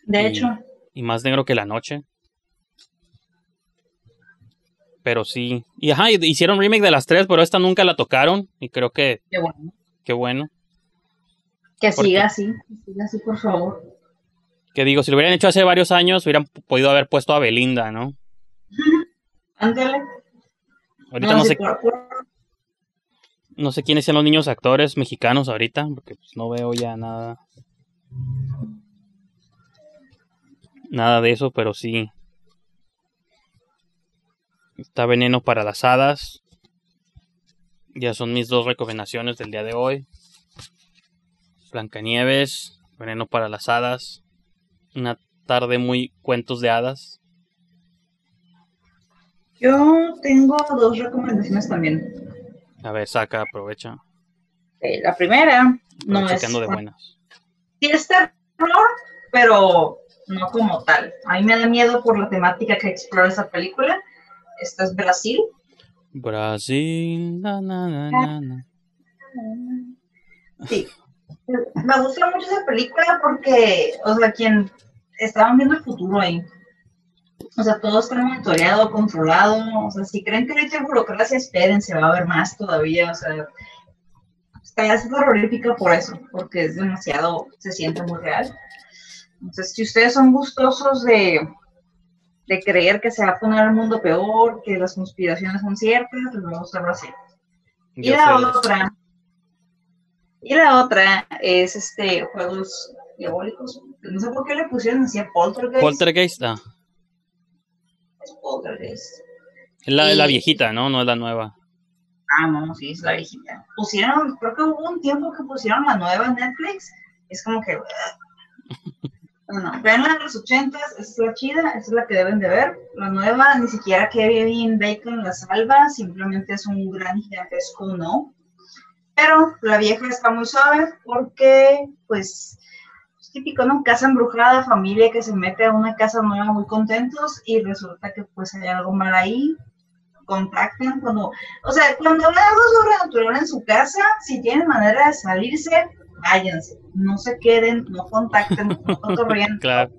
De Y- hecho, Y más negro que la noche. Pero sí. Y ajá, hicieron remake de las tres, pero esta nunca la tocaron. Y creo que, qué bueno. qué bueno. Que ¿Por siga así, que siga así, por favor. Que digo, si lo hubieran hecho hace varios años, hubieran podido haber puesto a Belinda, ¿no? Ándale. Ahorita no, sé, por- por- no sé quiénes sean los niños actores mexicanos ahorita, porque pues, no veo ya nada. Nada de eso, pero sí. Está veneno para las hadas. Ya son mis dos recomendaciones del día de hoy. Blancanieves, veneno para las hadas. Una tarde muy cuentos de hadas. Yo tengo dos recomendaciones también. A ver, saca, aprovecha. Eh, la primera no es. que ando de buenas. Sí es terror, pero no como tal. A mí me da miedo por la temática que explora esa película. Esta es Brasil. Brasil. na, na, na, na, na. Sí. Me gusta mucho esa película porque, o sea, quien estaban viendo el futuro ahí. O sea, todo está monitoreado, controlado. O sea, si creen que ahorita hay burocracia, espérense, va a haber más todavía. O sea, está es terrorífica por eso, porque es demasiado, se siente muy real. Entonces, si ustedes son gustosos de, de creer que se va a poner el mundo peor, que las conspiraciones son ciertas, les va a gustar Brasil. Y Yo la otra, y la otra es este juegos diabólicos. No sé por qué le pusieron así a Poltergeist. Poltergeist, ah, Es Poltergeist. es la, Y- la viejita, ¿no? No es la nueva. Ah, no, sí, es la viejita. Pusieron, creo que hubo un tiempo que pusieron la nueva en Netflix. Es como que. Bueno, vean la de los ochentas, es la chida, esa es la que deben de ver. La nueva, ni siquiera Kevin Bacon la salva, simplemente es un gran gigantesco no. Pero la vieja está muy suave porque, pues, es típico, ¿no? Casa embrujada, familia que se mete a una casa nueva muy contentos y resulta que pues hay algo mal ahí. Contacten cuando, o sea, cuando hay algo sobrenatural en su casa, si tienen manera de salirse, váyanse. No se queden, no contacten, no cotorreen, Claro.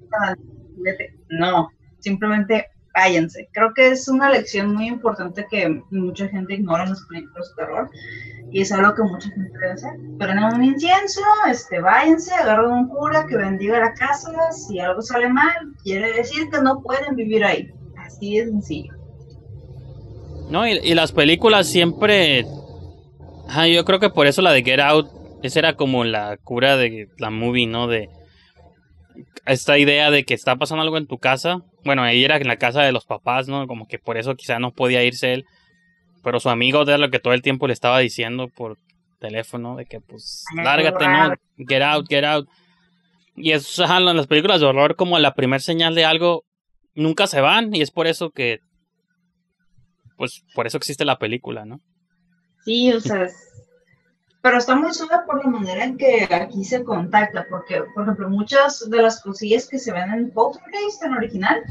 no, simplemente váyanse. Creo que es una lección muy importante que mucha gente ignora en las películas de terror y es algo que mucha gente debe hacer. Prendan un incienso, este, váyanse, agarren un cura que bendiga la casa. Si algo sale mal, quiere decir que no pueden vivir ahí. Así de sencillo. No, y, y las películas siempre. Ajá, yo creo que por eso la de Get Out, esa era como la cura de la movie, ¿no? De esta idea de que está pasando algo en tu casa. Bueno, ahí era en la casa de los papás, ¿no? Como que por eso quizá no podía irse él. Pero su amigo era lo que todo el tiempo le estaba diciendo por teléfono, de que pues, lárgate, ¿no? Get out, get out. Y es, ajá, en las películas de horror, como la primer señal de algo, nunca se van. Y es por eso que pues por eso existe la película, ¿no? Sí, o sea, pero está muy suave por la manera en que aquí se contacta, porque, por ejemplo, muchas de las cosillas que se ven en Poltergeist, en original,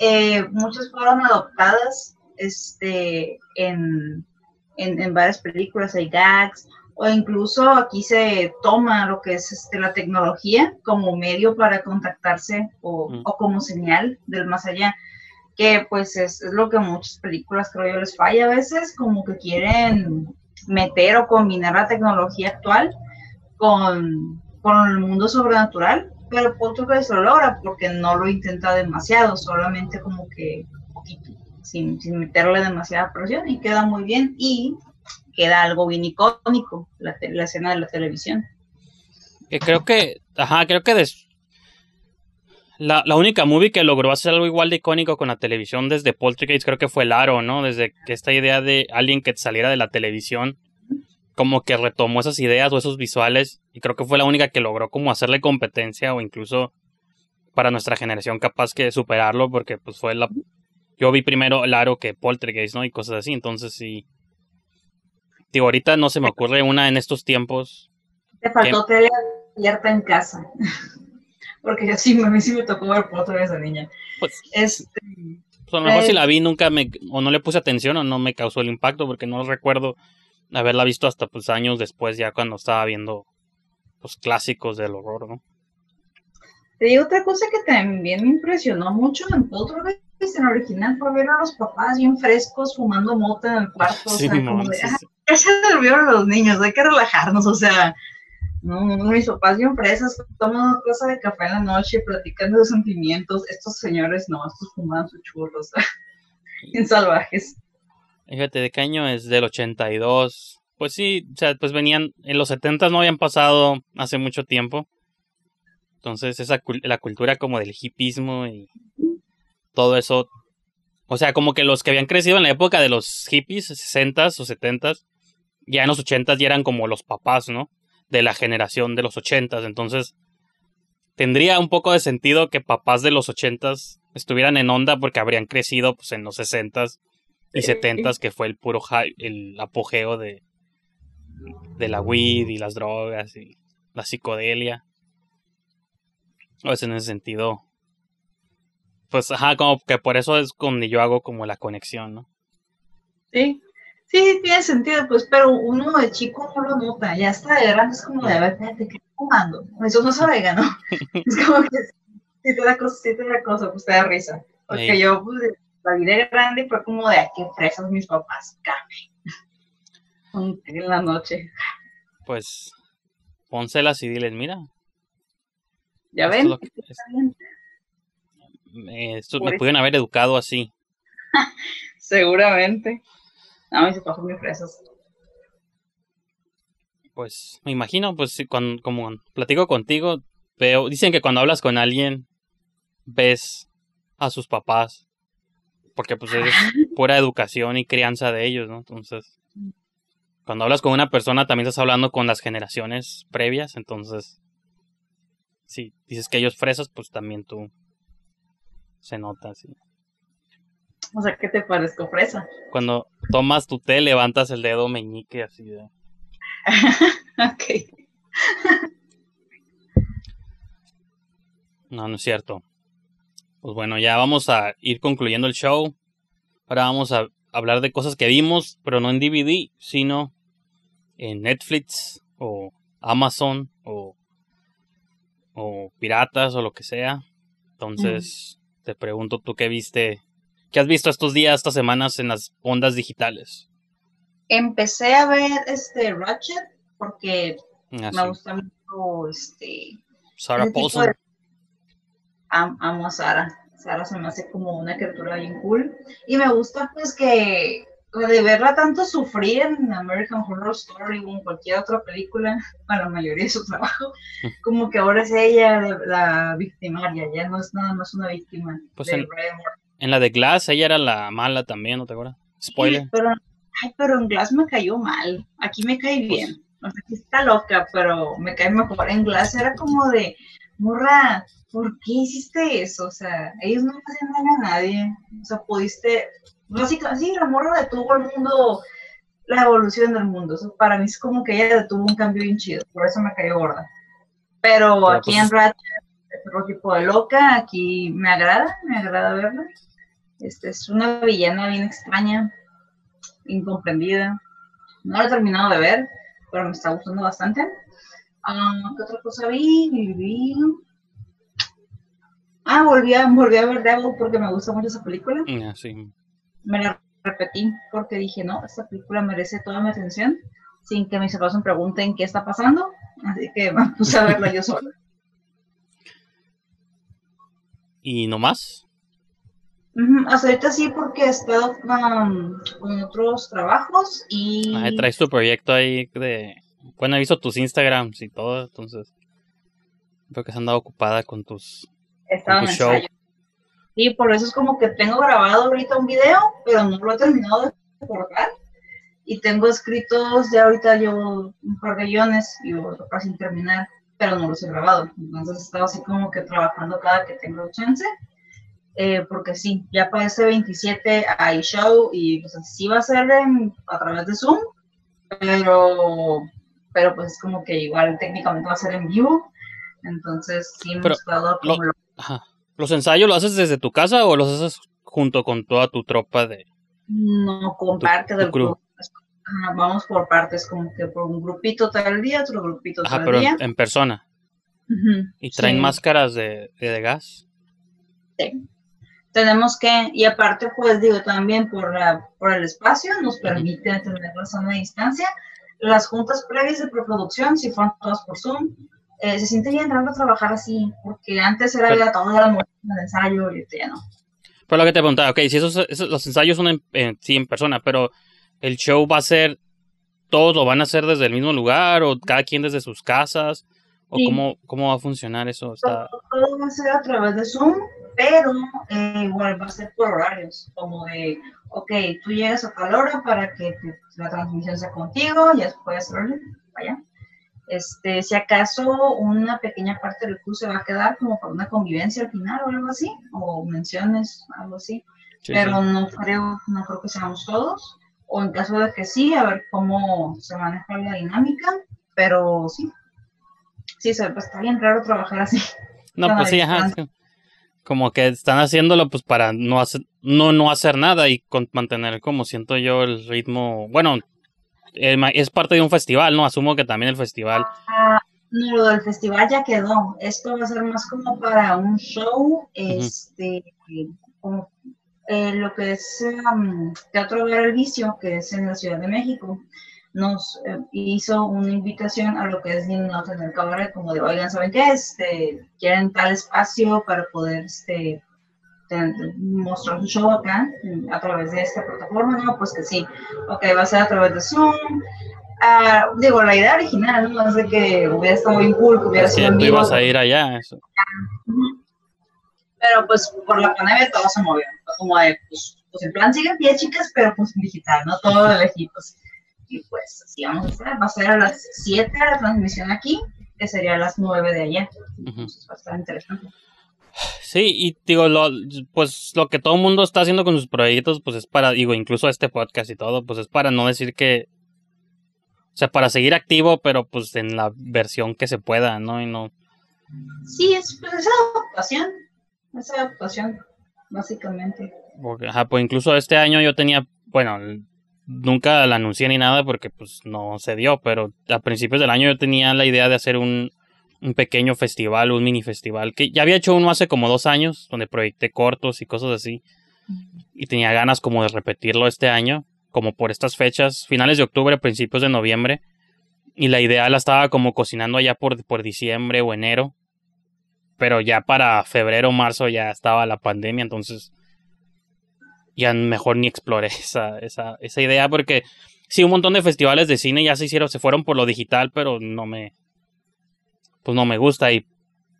eh, muchas fueron adoptadas este, en, en, varias películas, hay gags, o incluso aquí se toma lo que es este, la tecnología como medio para contactarse o, o como señal del más allá que pues es, es, lo que muchas películas creo yo les falla a veces, como que quieren meter o combinar la tecnología actual con, con el mundo sobrenatural, pero Poltergeist lo logra porque no lo intenta demasiado, solamente como que sin, sin meterle demasiada presión y queda muy bien y queda algo bien icónico, la, la escena de la televisión. Que creo que, ajá, creo que des, la, la, única movie que logró hacer algo igual de icónico con la televisión desde Poltergeist creo que fue el Aro, ¿no? Desde que esta idea de alguien que saliera de la televisión como que retomó esas ideas o esos visuales y creo que fue la única que logró como hacerle competencia o incluso para nuestra generación capaz que superarlo porque pues fue la... Yo vi primero el Aro que Poltergeist, ¿no? Y cosas así, entonces sí... Digo, ahorita no se me ocurre una en estos tiempos. Te faltó tele abierta en casa porque sí, a mí sí me tocó ver por otra vez a niña. Pues, este, pues a lo mejor si la vi nunca me, o no le puse atención o no me causó el impacto, porque no recuerdo haberla visto hasta pues años después, ya cuando estaba viendo los clásicos del horror, ¿no? Te digo otra cosa que también me impresionó mucho en Poltergeist, en original, fue ver a los papás bien frescos fumando mota en el cuarto, o sea, como de, ya se durmieron los niños, hay que relajarnos, o sea, no, mis papás bien fresas, toman cosa de café en la noche, platicando de sentimientos. Estos señores no, estos fuman sus churros. en salvajes. Fíjate, ¿de qué año es? Del 82. Pues sí, o sea, pues venían, en los 70 no habían pasado hace mucho tiempo. Entonces, esa la cultura como del hipismo y todo eso. O sea, como que los que habían crecido en la época de los hippies, 60s o 70s, ya en los 80s ya eran como los papás, ¿no? De la generación de los ochentas. Entonces, tendría un poco de sentido que papás de los ochentas estuvieran en onda porque habrían crecido pues, en los sesentas y setentas, que fue el puro el apogeo de, de la weed y las drogas y la psicodelia. Pues en ese sentido, pues ajá, como que por eso es donde yo hago como la conexión, ¿no? Sí, Sí, tiene sentido, pues, pero uno de chico no lo nota, ya está de grande es como de, a ver, espérate, ¿qué estoy fumando? Eso no sabe, ¿no? es como que si te da cosa, si te da cosa, pues te da risa. Porque yo, pues, la vida de grande fue como de, qué fresas mis papás, café. en la noche. Pues, pónselas y diles, mira. Ya ven. me, esto, me pudieron haber educado así. Seguramente. No, mis papás muy fresas. Pues me imagino, pues cuando, como platico contigo, veo, dicen que cuando hablas con alguien, ves a sus papás, porque pues es pura educación y crianza de ellos, ¿no? Entonces, cuando hablas con una persona también estás hablando con las generaciones previas, entonces, si dices que ellos fresas, pues también tú se nota, sí. O sea, ¿qué te parezco fresa? Cuando tomas tu té, levantas el dedo meñique así de. ok. no, no es cierto. Pues bueno, ya vamos a ir concluyendo el show. Ahora vamos a hablar de cosas que vimos, pero no en DVD, sino en Netflix o Amazon o, o piratas o lo que sea. Entonces, te pregunto tú qué viste ¿Qué has visto estos días, estas semanas en las ondas digitales? Empecé a ver este Ratchet porque ah, me gusta mucho este Sarah Paulson. amo a Sara. Sara se me hace como una criatura bien cool. Y me gusta pues que de verla tanto sufrir en American Horror Story o en cualquier otra película, para la mayoría de su trabajo, como que ahora es ella la victimaria, ya no es nada más una víctima pues de en la de Glass, ella era la mala también, ¿no te acuerdas? Spoiler. pero, ay, pero en Glass me cayó mal. Aquí me cae pues bien. O sea, aquí está loca, pero me cae mejor. En Glass era como de, morra, ¿por qué hiciste eso? O sea, ellos no hacen daño a nadie. O sea, pudiste, básicamente, sí, la morra detuvo al mundo la evolución del mundo. Eso para mí es como que ella tuvo un cambio bien chido, por eso me cayó gorda. Pero, aquí pues en Ratchet otro tipo de loca, aquí me agrada, me agrada verla. Este, es una villana bien extraña, incomprendida. No la he terminado de ver, pero me está gustando bastante. Ah, ¿Qué otra cosa vi? Ah, volví a, volví a ver Devil porque me gusta mucho esa película. Ah, sí. Me la repetí porque dije, no, esta película merece toda mi atención sin que mis papás me pregunten qué está pasando. Así que me puse a verla yo sola. ¿Y no más? Hasta ahorita sí porque he estado con, con otros trabajos y... Ah, traes tu proyecto ahí de... Bueno, he visto tus Instagrams y todo, entonces... Creo que has andado ocupada con tus... estaba en tu show. Y por eso es como que tengo grabado ahorita un video, pero no lo he terminado de cortar. Y tengo escritos, ya ahorita llevo un par de guiones y otro par sin terminar, pero no los he grabado. Entonces he estado así como que trabajando cada que tengo chance. Eh, porque sí, ya para ese 27 hay show y pues sí va a ser en- a través de Zoom, pero, pero pues es como que igual técnicamente va a ser en vivo. Entonces sí hemos Pero estado lo- como lo- Ajá. ¿Los ensayos los haces desde tu casa o los haces junto con toda tu tropa de... No, con Tu- parte tu del grupo. Vamos por partes, como que por un grupito tal día, otro grupito Ajá, tal pero día. en, en persona. ¿Y traen sí, máscaras de, de, de gas? sí. Tenemos que, y aparte, pues digo, también por, la, por el espacio, nos permite tener la zona de distancia. Las juntas previas de preproducción, si fueron todas por Zoom, eh, se siente bien raro trabajar así, porque antes era ya todo era el ensayo, y ya no. Pero lo que te preguntaba, ok, si esos, esos- los ensayos son en, en- sí en persona, pero el show va a ser, todos lo van a hacer desde el mismo lugar o cada quien desde sus casas, o Sí. cómo, cómo va a funcionar eso. Está... Todo va a ser a través de Zoom, pero eh, igual va a ser por horarios, como de, ok, tú llegas a tal hora para que te- la transmisión sea contigo, puedes hacerlo, vaya. Este, si acaso una pequeña parte del curso se va a quedar como para una convivencia al final o algo así, o menciones, algo así, Sí, pero sí. no creo, no creo que seamos todos, o en caso de que sí, a ver cómo se maneja la dinámica, pero sí, sí, se, pues, está bien raro trabajar así. No, pues sí, ajá. Como que están haciéndolo pues para no hacer, no, no hacer nada y con, mantener como siento yo el ritmo. Bueno, eh, es parte de un festival, ¿no? Asumo que también el festival. Ah, no, lo del festival ya quedó. Esto va a ser más como para un show, este, como, eh, lo que es um, Teatro Ver el Vicio, que es en la Ciudad de México, nos eh, hizo una invitación a lo que es no tener cabaret, como de, oigan, ¿saben qué? Este, quieren tal espacio para poder, este, mostrar su show acá a través de esta plataforma, ¿no? Pues que sí, ok, va a ser a través de Zoom, Ah, digo, la idea original, ¿no? Es de que hubiera estado bien cool, que hubiera sido en tú ibas a ir allá. Eso. Pero pues por la pandemia todo se movió. Como de, pues, pues el plan sigue en pie, chicas, pero pues en digital, ¿no? Todo de lejitos. Y pues así vamos a hacer. Va a ser a las 7 la transmisión aquí, que sería a las 9 de allá. Entonces va a estar interesante. Sí, y digo, lo, pues lo que todo el mundo está haciendo con sus proyectos, pues es para, digo, incluso este podcast y todo, pues es para no decir que, o sea, para seguir activo, pero pues en la versión que se pueda, ¿no? Y no, Sí, es, pues, es adaptación. Es adaptación, básicamente. porque, ajá, pues incluso este año yo tenía, bueno, nunca la anuncié ni nada porque pues no se dio, pero a principios del año yo tenía la idea de hacer un, un pequeño festival, un mini festival, que ya había hecho uno hace como dos años, donde proyecté cortos y cosas así, y tenía ganas como de repetirlo este año, como por estas fechas, finales de octubre, principios de noviembre, y la idea la estaba como cocinando allá por, por diciembre o enero, pero ya para febrero marzo ya estaba la pandemia, entonces ya mejor ni exploré esa, esa, esa idea porque sí, un montón de festivales de cine ya se hicieron, se fueron por lo digital, pero no me, pues no me gusta y,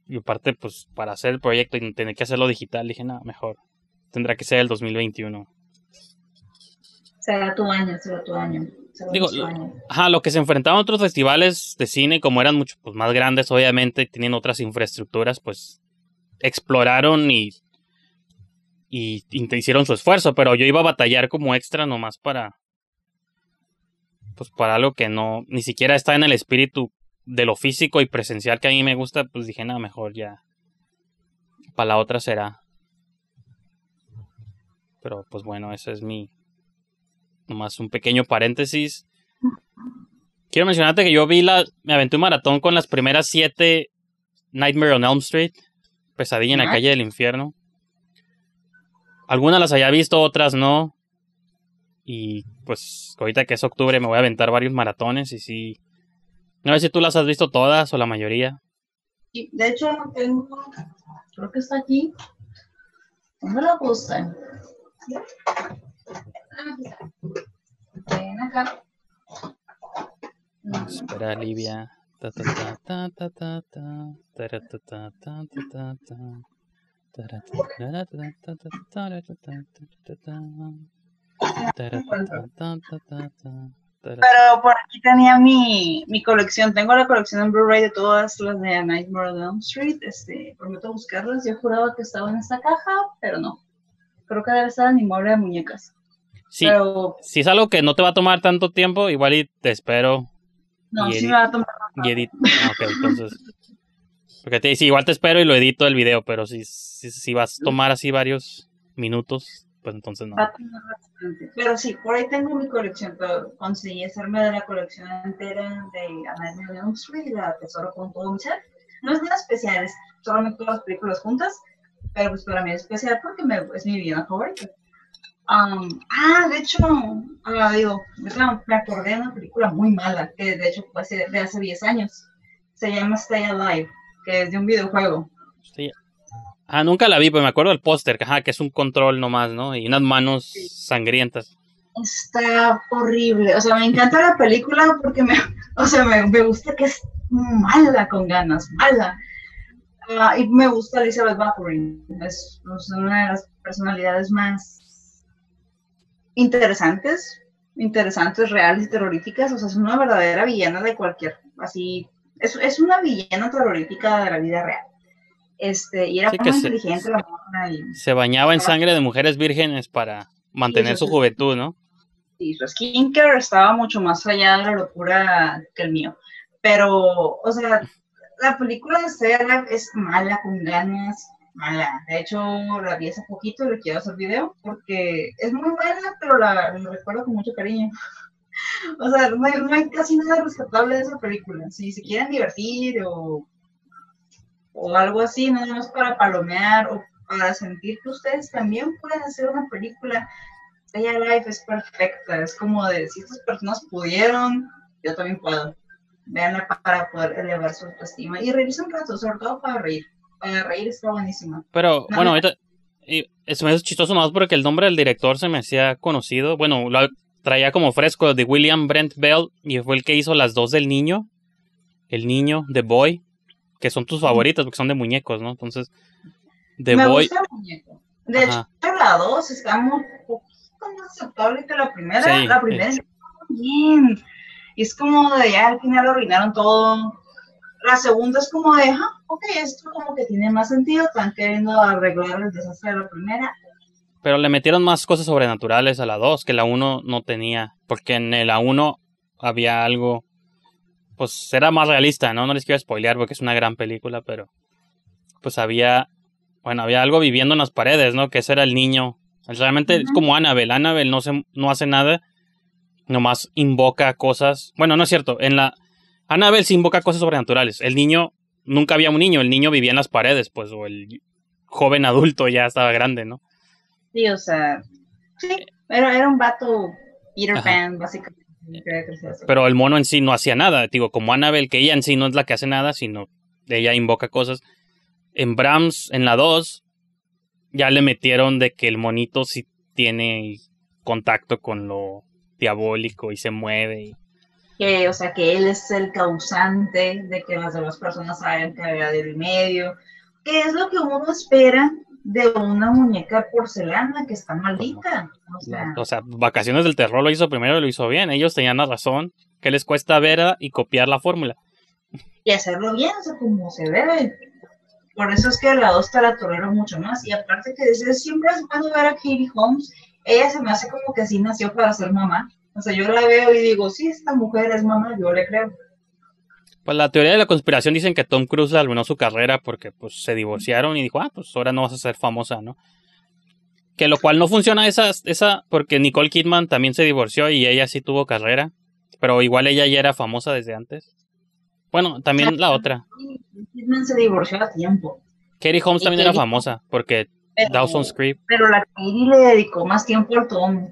y aparte, pues para hacer el proyecto y tener que hacerlo digital, dije, no, mejor, tendrá que ser el 2021. Será tu año, será tu año. Será Digo, año. Ajá, lo que se enfrentaban otros festivales de cine, como eran mucho pues, más grandes, obviamente, tienen otras infraestructuras, pues exploraron y, y, y hicieron su esfuerzo, pero yo iba a batallar como extra nomás para pues para algo que no, ni siquiera está en el espíritu de lo físico y presencial que a mí me gusta, pues dije, nada, mejor ya. Para la otra será. Pero pues bueno, ese es mi. Nomás un pequeño paréntesis. Quiero mencionarte que yo vi la. Me aventé un maratón con las primeras siete Nightmare on Elm Street. Pesadilla en la calle del infierno. Algunas las haya visto, otras no. Y pues ahorita que es octubre me voy a aventar varios maratones y sí. No sé si tú las has visto todas o la mayoría. Sí, de hecho, tengo. Creo que está aquí. ¿Dónde la puse? Ven acá. Espera, Livia. Ta, ta, ta, ta, ta, ta, ta. Ta, ta, ta, ta, ta, Pero por aquí tenía mi, mi colección. Tengo la colección en Blu-ray de todas las de Nightmare on Street. Este, prometo buscarlas. Yo juraba que estaba en esta caja, pero no. Creo que debe estar en mi mueble de muñecas. Sí, si es algo que no te va a tomar tanto tiempo, igual y te espero no, Y sí me va a tomar. y edito. Ok, entonces. Porque te, sí, igual te espero y lo edito el video, pero si, si, si vas a tomar así varios minutos, pues entonces no. va a tomar bastante. Pero sí, por ahí tengo mi colección. Pero conseguí hacerme de la colección entera de A Nightmare on Elm Street y la tesoro con todo mi ser. No es nada especial, es solamente las películas juntas. Pero pues para mí es especial porque me, es mi vida favorita. Um, ah, de hecho, ah, digo, me acordé de una película muy mala, que de hecho fue de hace 10 años. Se llama Stay Alive, que es de un videojuego. Sí. Ah, nunca la vi, pero me acuerdo del póster, que, ajá, que es un control nomás, ¿no? Y unas manos sangrientas. Está horrible. O sea, me encanta la película porque me, o sea, me, me gusta que es mala con ganas, mala. Ah, y me gusta Elizabeth Bathory. Es, es una de las personalidades más interesantes, interesantes, reales y terroríficas. O sea, es una verdadera villana de cualquier, así, es, es una villana terrorífica de la vida real. Este, y era Sí, muy se- inteligente la mona y, Se bañaba en sangre de mujeres vírgenes para mantener su sí. juventud, ¿no? y su skincare estaba mucho más allá de la locura que el mío. Pero, o sea, la película de Alive es mala, con ganas, mala. De hecho, la vi hace poquito y le quiero hacer video porque es muy buena, pero la, la recuerdo con mucho cariño. O sea, no hay, no hay casi nada rescatable de esa película. Si se quieren divertir o, o algo así, nada más para palomear o para sentir que ustedes también pueden hacer una película Stay Alive es perfecta, es como de si estas personas pudieron, yo también puedo. Veanla para poder elevar su autoestima y reírse un rato, sobre todo para reír. Para reír está buenísima. Pero No, bueno, no. ahorita y es, me es chistoso más porque el nombre del director se me hacía conocido. Bueno, lo traía como fresco de William Brent Bell y fue el que hizo las dos del niño. El niño, The Boy, que son tus favoritas porque son de muñecos, ¿no? Entonces, The Me Boy. gusta el muñeco. De Ajá. hecho, la 2 está muy poquito más aceptable que la primera. Sí, la primera está bien. Y es como de ya al final arruinaron todo. La segunda es como de, ah, ok, esto como que tiene más sentido. Están queriendo arreglar el desastre de la primera. Pero le metieron más cosas sobrenaturales a la 2 que la 1 no tenía. Porque en la 1 había algo. Pues era más realista, ¿no? No les quiero spoilear porque es una gran película, pero. Pues había. Bueno, había algo viviendo en las paredes, ¿no? Que ese era el niño. Realmente es como Annabelle. Annabelle no, se, no hace nada. Nomás invoca cosas. Bueno, no es cierto. En la. Annabelle sí invoca cosas sobrenaturales. El niño. Nunca había un niño. El niño vivía en las paredes, pues. O el joven adulto ya estaba grande, ¿no? Sí, o sea, sí, era, era un vato Peter Ajá. Pan, básicamente. Pero el mono en sí no hacía nada. Digo, como Annabelle, que ella en sí no es la que hace nada, sino ella invoca cosas. En Brahms, en la 2, ya le metieron de que el monito sí tiene contacto con lo diabólico y se mueve. y- que, o sea, que él es el causante de que las demás personas saben que había del medio, que es lo que uno espera de una muñeca de porcelana que está maldita. O sea, O sea, Vacaciones del Terror lo hizo primero y lo hizo bien. Ellos tenían la razón. que les cuesta ver y copiar la fórmula? y hacerlo bien, o sea, como se debe. Por eso es que la 2 te la tolero mucho más. Y aparte que desde siempre es bueno ver a Katie Holmes. Ella se me hace como que sí nació para ser mamá. O sea, yo la veo y digo, sí, esta mujer es mamá, yo le creo. Pues la teoría de la conspiración dicen que Tom Cruise arruinó su carrera porque pues se divorciaron y dijo, ah, pues ahora no vas a ser famosa, ¿no? Que lo cual no funciona esa, esa, porque Nicole Kidman también se divorció y ella sí tuvo carrera, pero igual ella ya era famosa desde antes. Bueno, también la otra. Kidman se divorció a tiempo. Katie Holmes Y también era famosa porque Pero- Dawson's Creek. Pero la Katie le dedicó más tiempo al Tom.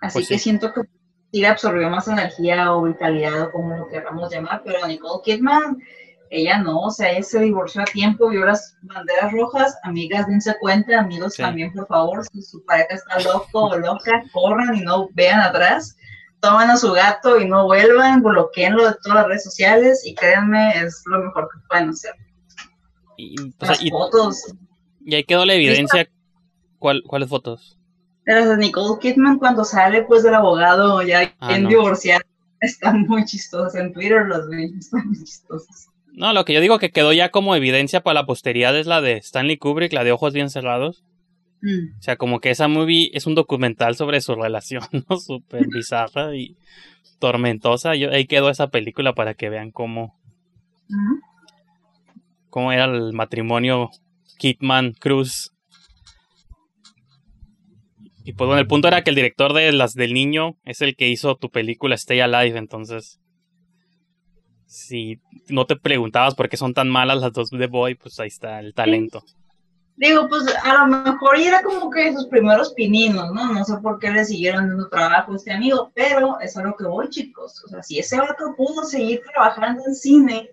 Así Pues que sí. siento que sí absorbió más energía o vitalidad o como lo queramos llamar, pero Nicole Kidman, ella no, o sea, ella se divorció a tiempo, vio las banderas rojas, amigas, dense cuenta, amigos Sí. también, por favor, si su pareja está loco o loca, corran y no vean atrás, toman a su gato y no vuelvan, bloqueenlo de todas las redes sociales y créanme, es lo mejor que pueden hacer. Y, o sea, Las y- fotos, y ahí quedó la evidencia. ¿Cuál, ¿Cuáles fotos? Las de Nicole Kidman cuando sale pues del abogado ya Ah, bien no. divorciado están muy chistosas. En Twitter los vi, están muy chistosas. No, lo que yo digo que quedó ya como evidencia para la posteridad es la de Stanley Kubrick, la de ojos bien cerrados. Mm. O sea, como que esa movie es un documental sobre su relación, ¿no? Súper bizarra y tormentosa. Yo, ahí quedó esa película para que vean cómo, cómo era el matrimonio Kidman-Cruz. Y pues bueno, el punto era que el director de las del niño es el que hizo tu película Stay Alive, entonces... Si no te preguntabas por qué son tan malas las dos de Boy, pues ahí está el talento. Digo, pues a lo mejor era como que sus primeros pininos, ¿no? No sé por qué le siguieron dando trabajo a este amigo, pero es a lo que voy, chicos. O sea, si ese vato pudo seguir trabajando en cine,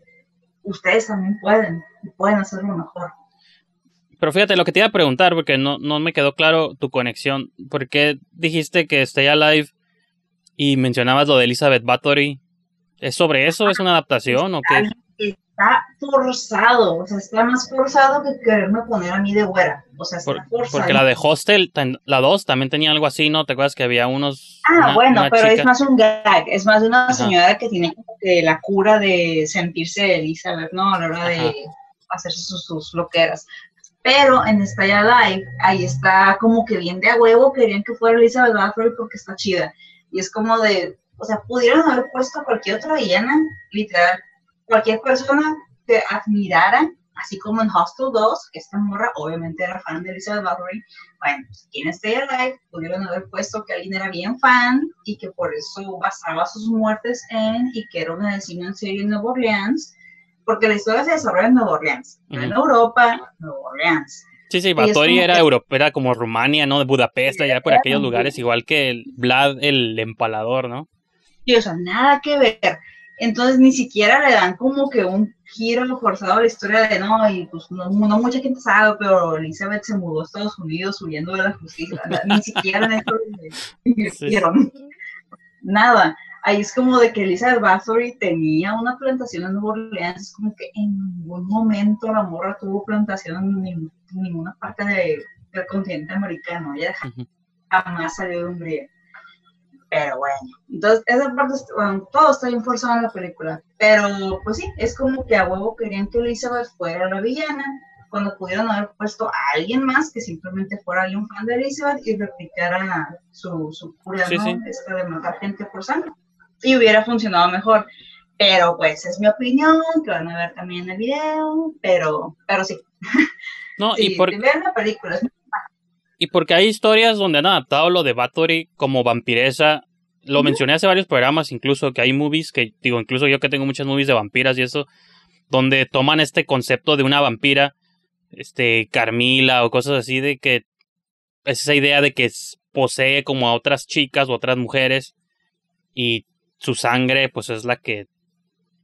ustedes también pueden, y pueden hacerlo mejor. Pero fíjate, lo que te iba a preguntar, porque no, no me quedó claro tu conexión. ¿Por qué dijiste que Stay Alive y mencionabas lo de Elizabeth Bathory? ¿Es sobre eso? ¿Es una adaptación o qué? Está forzado, o sea, está más forzado que quererme poner a mí de güera. O sea, está Por- forzado. porque la de Hostel, la 2, también tenía algo así, ¿no? ¿Te acuerdas que había unos... Ah, una- bueno, una pero es más un gag, es más de una Ajá. señora que tiene como que la cura de sentirse Elizabeth, ¿no? A la hora de hacer sus, sus loqueras. Pero en Stay Alive, ahí está como que bien de a huevo, querían que fuera Elizabeth Bathory porque está chida. Y es como de, o sea, pudieron haber puesto a cualquier otra villana, literal, cualquier persona que admirara, así como en Hostel 2, que esta morra obviamente era fan de Elizabeth Bathory, bueno, pues en Stay Alive pudieron haber puesto que alguien era bien fan y que por eso basaba sus muertes en y que era una asesino en serie en Nueva Orleans, porque la historia se desarrolla en Nueva Orleans, no en. Europa, Nueva Orleans. Sí, sí, como era que- era como Rumania, ¿no? De Budapest, allá por aquellos lugares, igual que el Vlad el empalador, ¿no? Sí, o sea, nada que ver. Entonces ni siquiera le dan como que un giro forzado a la historia de no, y pues no, no mucha gente sabe, pero Elizabeth se mudó a Estados Unidos huyendo de la justicia. Ni siquiera en esto le invirtieron. Nada. Ahí es como de que Elizabeth Bathory tenía una plantación en Nueva Orleans. Es como que en ningún momento la morra tuvo plantación en nin- ninguna parte de- del continente americano. Ella jamás salió de Hungría. Pero bueno, entonces esa parte, bueno, todo está bien forzado en la película. Pero pues sí, es como que a huevo querían que Elizabeth fuera la villana, cuando pudieron haber puesto a alguien más que simplemente fuera alguien fan de Elizabeth y replicara su, su cura, Sí, ¿no? sí. Esta de matar gente por sangre. Y hubiera funcionado mejor. Pero pues es mi opinión, que van a ver también el video, pero, pero sí. No, sí y por, la película, es Y porque hay historias donde han adaptado lo de Bathory como vampiresa. Lo mencioné hace varios programas, incluso que hay movies que, digo, incluso yo que tengo muchas movies de vampiras y eso, donde toman este concepto de una vampira, este, Carmila o cosas así, de que es esa idea de que posee como a otras chicas o otras mujeres y su sangre, pues es la que,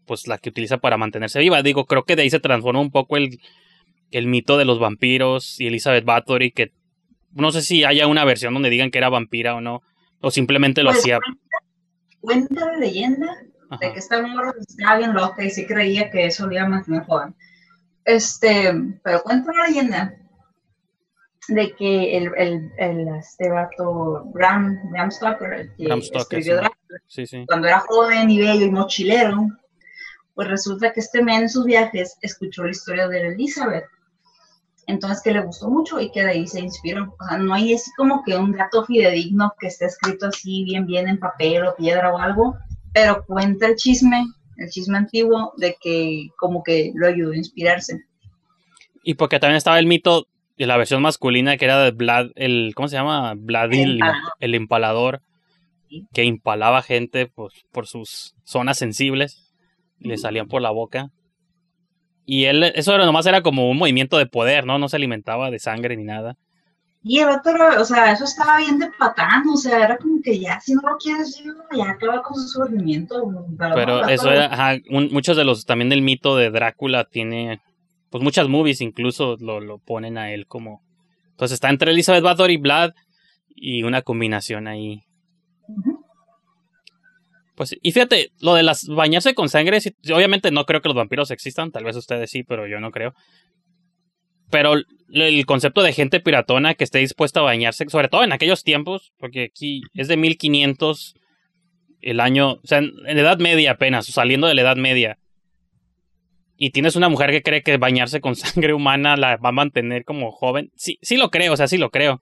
pues la que utiliza para mantenerse viva. Digo, creo que de ahí se transforma un poco el, el mito de los vampiros y Elizabeth Bathory, que no sé si haya una versión donde digan que era vampira o no, o simplemente lo Pues, hacía. Cuenta la leyenda de que esta morra estaba bien loca y sí creía que eso le iba a mantener joven. Este, pero cuenta la leyenda de que el, el, el este vato Bram, Bram Stoker, el que Bram Stoker, escribió sí. Drácula, Sí, sí. cuando era joven y bello y mochilero, pues resulta que este men en sus viajes escuchó la historia de Elizabeth entonces que le gustó mucho y que de ahí se inspiró. O sea, no hay así como que un dato fidedigno que esté escrito así bien bien en papel o piedra o algo, pero cuenta el chisme, el chisme antiguo de que como que lo ayudó a inspirarse. Y porque también estaba el mito de la versión masculina que era de Vlad, el, ¿cómo se llama? Vladil, el empalador, que impalaba gente pues, por sus zonas sensibles y le salían por la boca. Y él, eso era, nomás era como un movimiento de poder, ¿no? No se alimentaba de sangre ni nada. Y el otro, o sea, eso estaba bien de patán, o sea, era como que ya, si no lo quieres, ya acaba con su sufrimiento. Pero, eso era, ajá, muchos de los, también del mito de Drácula tiene, pues muchas movies incluso lo, lo ponen a él como, pues está entre Elizabeth Bathory y Vlad y una combinación ahí pues, y fíjate, lo de las bañarse con sangre, obviamente no creo que los vampiros existan, tal vez ustedes sí, pero yo no creo. Pero el concepto de gente piratona que esté dispuesta a bañarse, sobre todo en aquellos tiempos, porque aquí es de 1500 el año, o sea, en la Edad Media apenas, saliendo de la Edad Media. Y tienes una mujer que cree que bañarse con sangre humana la va a mantener como joven. Sí, sí lo creo, o sea, sí lo creo.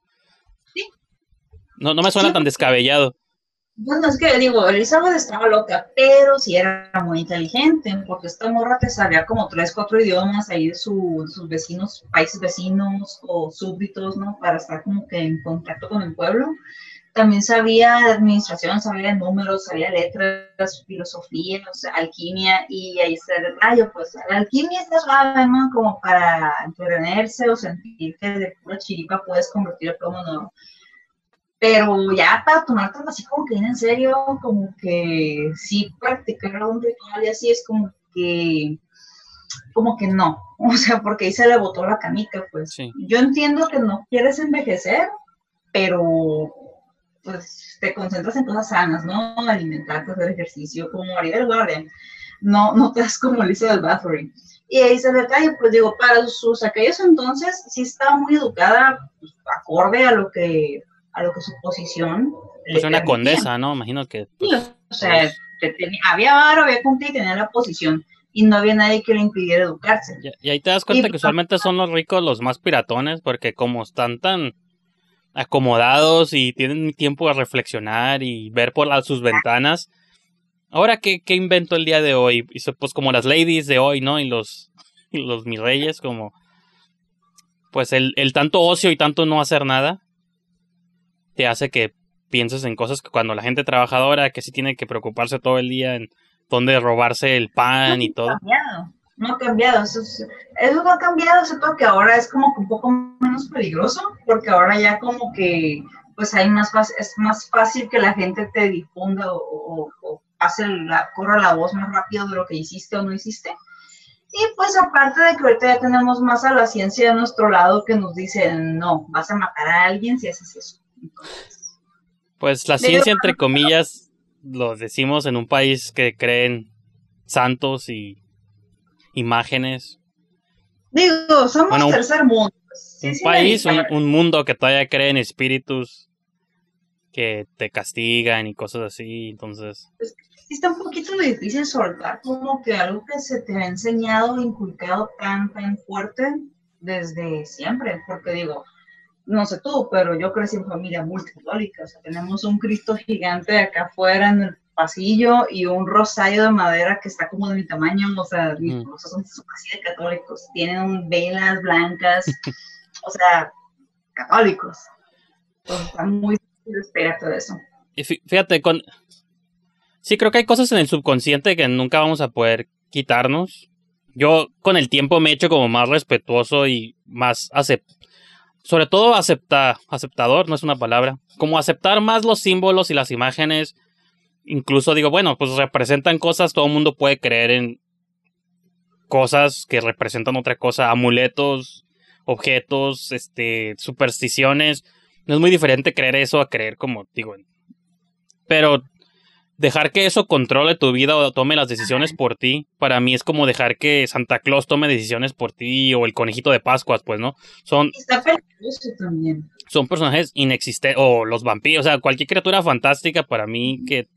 Sí. No, no me suena tan descabellado. Bueno, es que digo, Elizabeth estaba loca, pero sí era muy inteligente, porque esta morra te sabía como tres, cuatro idiomas ahí de, sus vecinos, países vecinos o súbditos, ¿no? Para estar como que en contacto con el pueblo. También sabía de administración, sabía de números, sabía letras, filosofía, o sea, alquimia, y ahí está el rayo, pues la alquimia está ¿no? Como para entretenerse o sentir que de pura chiripa puedes convertir el plomo en pero ya para tomarte así como que en serio, como que sí practicar un ritual y así es como que, como que no, o sea, porque ahí se le botó la canica, pues. Yo entiendo que no quieres envejecer, pero pues te concentras en cosas sanas, ¿no? Alimentarte, hacer ejercicio, como María del Guardian. No, no te das como Lisa del Bathory. Y ahí se le cae, pues digo, para sus aquellos entonces sí estaba muy educada, pues, acorde a lo que a lo que su posición. Es una condesa, ¿no? Imagino que. sí, pues, o sea, había varo, había cumplido y tenía la posición. Y no había nadie que le impidiera educarse. Y, ahí te das cuenta que usualmente son los ricos los más piratones, porque como están tan acomodados y tienen tiempo a reflexionar y ver por sus ventanas. Ahora, ¿qué, ¿qué invento el día de hoy? Pues como las ladies de hoy, ¿no? Y los, y los mis reyes, como... Pues el, el tanto ocio y tanto no hacer nada te hace que pienses en cosas que cuando la gente trabajadora que sí tiene que preocuparse todo el día en dónde robarse el pan y todo. No ha cambiado. Eso, no ha cambiado, excepto que ahora es como que un poco menos peligroso, porque ahora ya como que pues hay más es más fácil que la gente te difunda o, o, pase la, corra la voz más rápido de lo que hiciste o no hiciste. Y pues aparte de que ahorita ya tenemos más a la ciencia de nuestro lado que nos dice, no, vas a matar a alguien si haces eso. Pues la ciencia, entre comillas, lo decimos en un país que creen santos y imágenes. Digo, somos tercer mundo. un país, un, mundo que todavía cree en espíritus que te castigan y cosas así, entonces... está un poquito difícil soltar como que algo que se te ha enseñado, inculcado tan, tan fuerte desde siempre, porque digo, no sé tú, pero yo crecí en familia multicatólica, o sea, tenemos un Cristo gigante acá afuera en el pasillo y un rosario de madera que está como de mi tamaño, o sea, mis mm. son así de católicos, tienen velas blancas, o sea, católicos. Entonces, está muy esperar todo eso. Y fíjate, con... sí creo que hay cosas en el subconsciente que nunca vamos a poder quitarnos. Yo con el tiempo me he hecho como más respetuoso y más aceptado sobre todo acepta, aceptador, no es una palabra, como aceptar más los símbolos y las imágenes. Incluso digo, bueno, pues representan cosas, todo el mundo puede creer en cosas que representan otra cosa, amuletos, objetos, este, supersticiones. No es muy diferente creer eso a creer como, digo, pero dejar que eso controle tu vida o tome las decisiones por ti, para mí es como dejar que Santa Claus tome decisiones por ti o el conejito de Pascuas, pues, ¿no? Son también. Son personajes inexistentes o los vampiros, o sea, cualquier criatura fantástica para mí que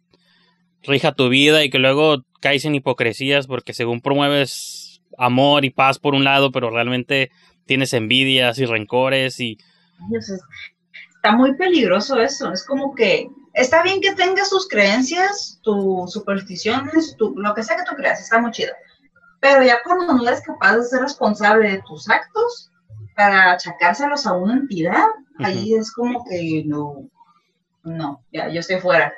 rija tu vida y que luego caes en hipocresías porque según promueves amor y paz por un lado, pero realmente tienes envidias y rencores y... Está muy peligroso eso, es como que está bien que tengas tus creencias, tus supersticiones, tu, lo que sea que tú creas, está muy chido. Pero ya cuando no eres capaz de ser responsable de tus actos para achacárselos a una entidad, ahí es como que no, no, ya yo estoy fuera.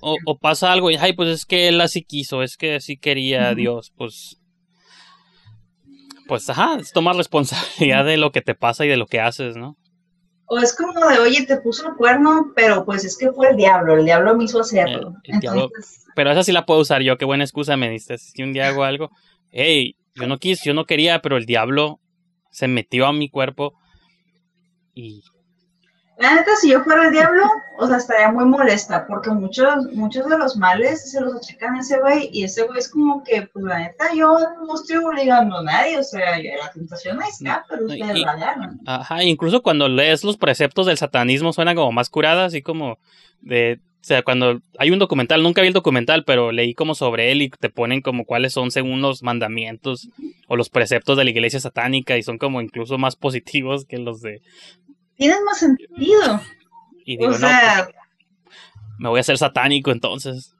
O, pasa algo y, ay, pues es que él así quiso, es que así quería Dios, pues. Pues, ajá, es tomar responsabilidad de lo que te pasa y de lo que haces, ¿no? O es como de, oye, te puso el cuerno, pero pues es que fue el diablo, el diablo me hizo hacerlo. pero esa sí la puedo usar yo, qué buena excusa me diste. Si un día hago algo, hey, yo no quise, yo no quería, pero el diablo se metió a mi cuerpo y la neta, si yo fuera el diablo, o sea, estaría muy molesta, porque muchos, muchos de los males se los achacan a ese güey, y ese güey es como que, pues la neta, yo no estoy obligando a nadie, o sea, la tentación ahí está, pero ustedes la ganan. Ajá, incluso cuando lees los preceptos del satanismo suena como más curada, así como de, o sea, cuando hay un documental, nunca vi el documental, pero leí como sobre él y te ponen como cuáles son según los mandamientos o los preceptos de la iglesia satánica y son como incluso más positivos que los de tienen más sentido. Y digo, o sea, pues, me voy a hacer satánico entonces.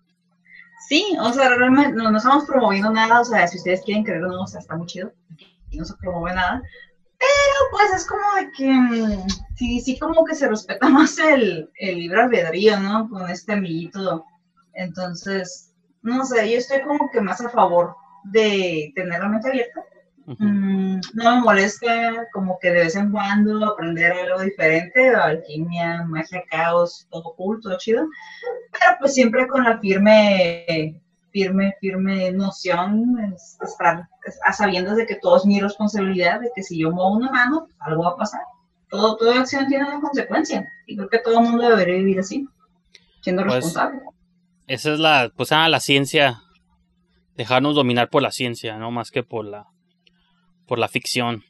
Sí, o sea, realmente no, estamos promoviendo nada, o sea, si ustedes quieren creer o no, o sea, está muy chido, y no se promueve nada, pero pues es como de que mm, sí, sí como que se respeta más el, el libre albedrío, ¿no? Con este amiguito. Entonces, no sé, yo estoy como que más a favor de tener la mente abierta Mm, no me molesta como que de vez en cuando aprender algo diferente, alquimia, magia, caos, todo cool, todo chido, pero pues siempre con la firme, firme, firme noción, estar a sabiendas de que todo es mi responsabilidad, de que si yo muevo una mano, algo va a pasar. Todo, toda acción tiene una consecuencia y creo que todo el mundo debería vivir así, siendo pues, responsable. Esa es la, pues, ah, la ciencia, dejarnos dominar por la ciencia, no más que por la por la ficción.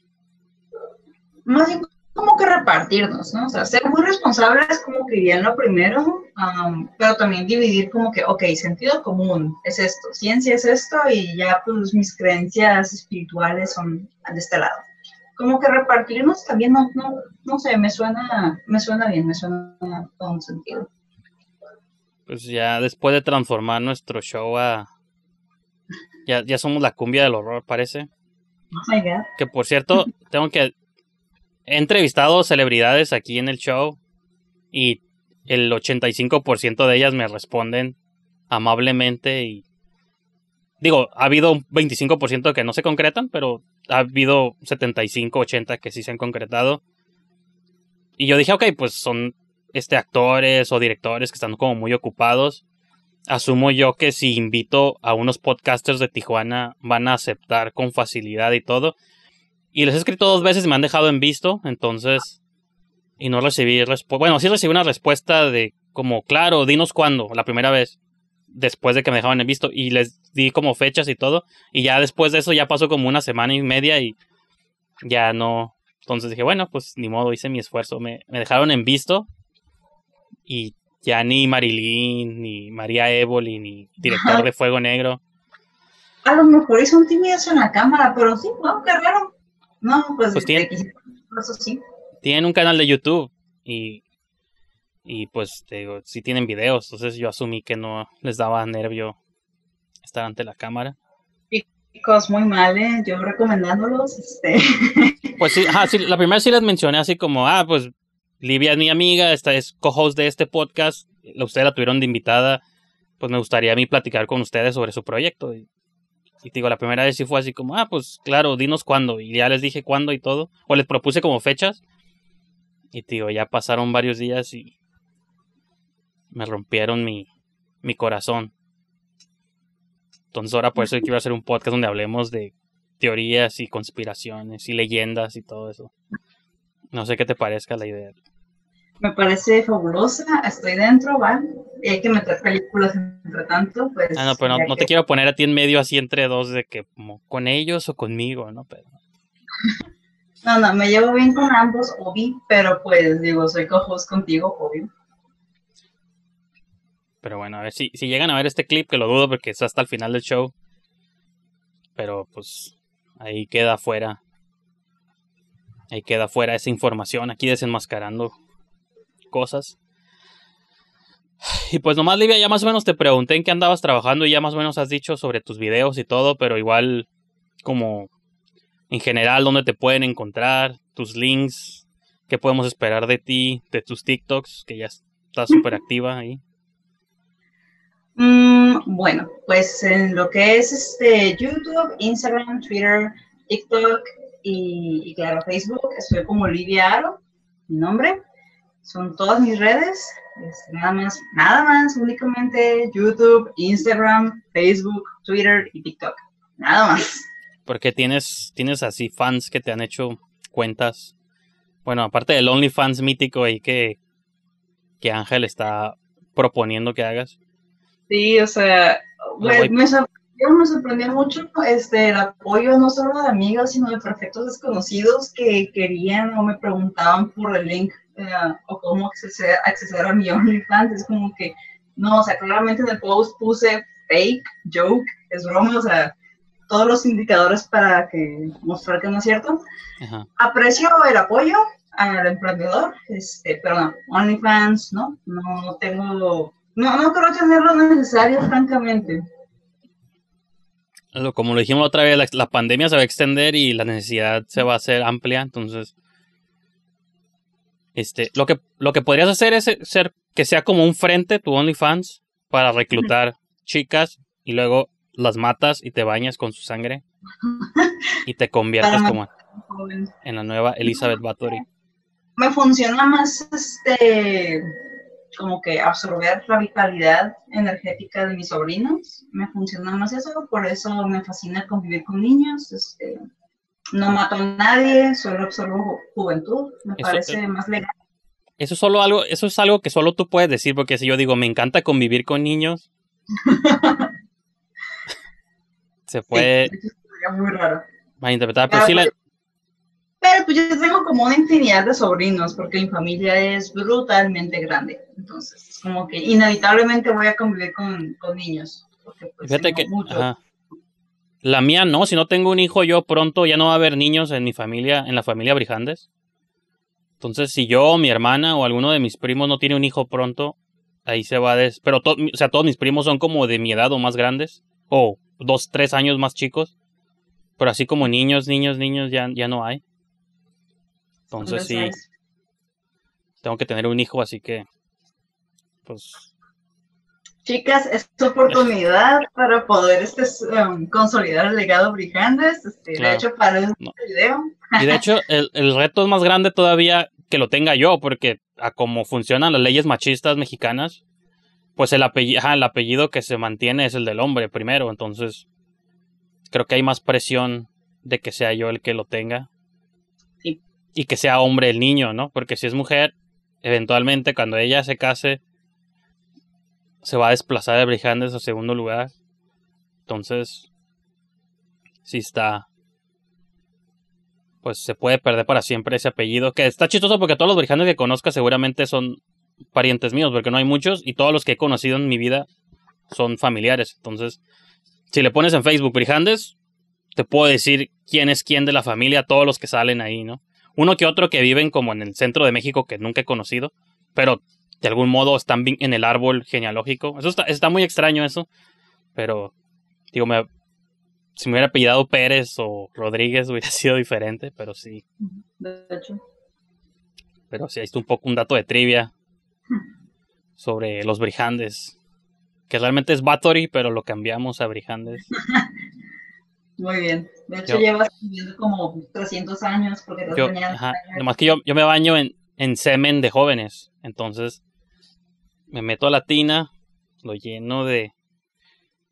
Más bien como que repartirnos, ¿no? O sea, ser muy responsables como que iría lo primero, pero también dividir como que, ok, sentido común es esto, ciencia es esto y ya pues mis creencias espirituales son de este lado. Como que repartirnos también no, no, no sé, me suena, me suena bien, me suena con sentido. Pues ya después de transformar nuestro show a... Ya, ya somos la cumbia del horror, parece. Que por cierto, tengo que. He entrevistado celebridades aquí en el show y el 85% de ellas me responden amablemente y. Digo, ha habido un 25% que no se concretan, pero ha habido 75, 80 que sí se han concretado. Y yo dije, ok, pues son este, actores o directores que están como muy ocupados asumo yo que si invito a unos podcasters de Tijuana van a aceptar con facilidad y todo. Y les he escrito dos veces y me han dejado en visto, entonces... Y no recibí respuesta. Bueno, sí recibí una respuesta de como, claro, dinos cuándo, la primera vez, después de que me dejaban en visto. Y les di como fechas y todo. Y ya después de eso ya pasó como una semana y media y ya no. Entonces dije, bueno, pues ni modo, hice mi esfuerzo. Me, me dejaron en visto y ya ni Marilyn, ni María Évoli, ni director de Fuego Negro. A lo mejor hizo un tímidos en la cámara, pero sí, no, qué raro. No, pues, pues tienen, sí. tienen un canal de YouTube y, y pues te digo, sí tienen videos, entonces yo asumí que no les daba nervio estar ante la cámara. Chicos, muy mal, ¿eh? Yo recomendándolos, este... Pues sí, ajá, sí, la primera sí les mencioné así como, ah, pues Livia es mi amiga, esta es co-host de este podcast. Ustedes la tuvieron de invitada. Pues me gustaría a mí platicar con ustedes sobre su proyecto. Y, digo, la primera vez sí fue así como, ah, pues claro, dinos cuándo. Y ya les dije cuándo y todo. O les propuse como fechas. Y digo, ya pasaron varios días y me rompieron mi, mi corazón. Entonces ahora por eso quiero hacer un podcast donde hablemos de teorías y conspiraciones y leyendas y todo eso. No sé qué te parezca la idea me parece fabulosa, estoy dentro, ¿va? Y hay que meter películas entre tanto, pues... Ah, no, pero no, te quiero poner a ti en medio así entre dos de que como con ellos o conmigo, ¿no? Pero... no, no, me llevo bien con ambos, obvio, pero pues digo, soy co-host contigo, obvio. Pero bueno, a ver si, si llegan a ver este clip, que lo dudo porque es hasta el final del show. Pero pues ahí queda fuera. Ahí queda fuera esa información, aquí desenmascarando cosas. Y pues nomás, Livia, ya más o menos te pregunté en qué andabas trabajando y ya más o menos has dicho sobre tus videos y todo, pero igual como en general dónde te pueden encontrar, tus links, qué podemos esperar de ti, de tus TikToks, que ya estás súper activa ahí. Mm, bueno, pues en lo que es este YouTube, Instagram, Twitter, TikTok y, claro Facebook, estoy como Olivia Aro, mi nombre. Son todas mis redes, este, nada más, nada más, únicamente YouTube, Instagram, Facebook, Twitter y TikTok. Nada más. Porque tienes, tienes así fans que te han hecho cuentas. Bueno, aparte del OnlyFans mítico ahí que, que Ángel está proponiendo que hagas. Sí, o sea, me, sorprendió, me sorprendió mucho este, el apoyo no solo de amigos, sino de perfectos desconocidos que querían o me preguntaban por el link eh, o cómo acceder, acceder a mi OnlyFans. Es como que, no, o sea, claramente en el post puse fake, joke, es broma, o sea, todos los indicadores para que mostrar que no es cierto. Aprecio el apoyo al emprendedor, este, pero no, OnlyFans, ¿no? No tengo no, no creo tener lo necesario, francamente. Como lo dijimos otra vez, la, pandemia se va a extender y la necesidad se va a hacer amplia, entonces... Este, lo que, lo que podrías hacer es ser que sea como un frente tu OnlyFans para reclutar chicas y luego las matas y te bañas con su sangre y te conviertas como en la nueva Elizabeth Bathory. Me funciona más este como que absorber la vitalidad energética de mis sobrinos. Me funciona más eso, por eso me fascina convivir con niños. Este, no mato a nadie, solo absorbo juventud. Me parece más legal. Eso, solo algo, eso es algo que solo tú puedes decir, porque si yo digo, me encanta convivir con niños, se puede... Sí, muy raro. interpretar, pero sí, la, pero pues yo tengo como una infinidad de sobrinos porque mi familia es brutalmente grande. Entonces, como que inevitablemente voy a convivir con, niños. Porque, pues, Fíjate que la mía no, si no tengo un hijo yo pronto ya no va a haber niños en mi familia, en la familia Brijandes. Entonces, si yo, mi hermana o alguno de mis primos no tiene un hijo pronto, ahí se va a des... Pero, o sea, todos mis primos son como de mi edad o más grandes. O dos, tres años más chicos. Pero así como niños, niños, niños ya, ya no hay. Entonces sí, tengo que tener un hijo, así que, pues... Chicas, es tu oportunidad para poder este, um, consolidar el legado Brijandes. Este, De hecho, para el video. Y de hecho, el, reto es más grande todavía que lo tenga yo, porque a cómo funcionan las leyes machistas mexicanas, pues el apellido, el apellido que se mantiene es el del hombre primero. Entonces, creo que hay más presión de que sea yo el que lo tenga y que sea hombre el niño, ¿no? Porque si es mujer, eventualmente cuando ella se case, se va a desplazar de Brijandes a segundo lugar. Entonces, si está, pues se puede perder para siempre ese apellido. Que está chistoso porque todos los Brijandes que conozca seguramente son parientes míos, porque no hay muchos y todos los que he conocido en mi vida son familiares. Entonces, si le pones en Facebook Brijandes, te puedo decir quién es quién de la familia, todos los que salen ahí, ¿no? Uno que otro que viven como en el centro de México que nunca he conocido, pero de algún modo están en el árbol genealógico. Eso está, está muy extraño eso, pero digo, me, si me hubiera apellidado Pérez o Rodríguez hubiera sido diferente, pero sí. De hecho. Pero sí, ahí está un poco un dato de trivia sobre los Brijandes. Que realmente es Bathory, pero lo cambiamos a Brijandes. Muy bien. De hecho, llevas viviendo como 300 años porque yo, Además que yo, yo me baño en, en semen de jóvenes. Entonces, me meto a la tina, lo lleno de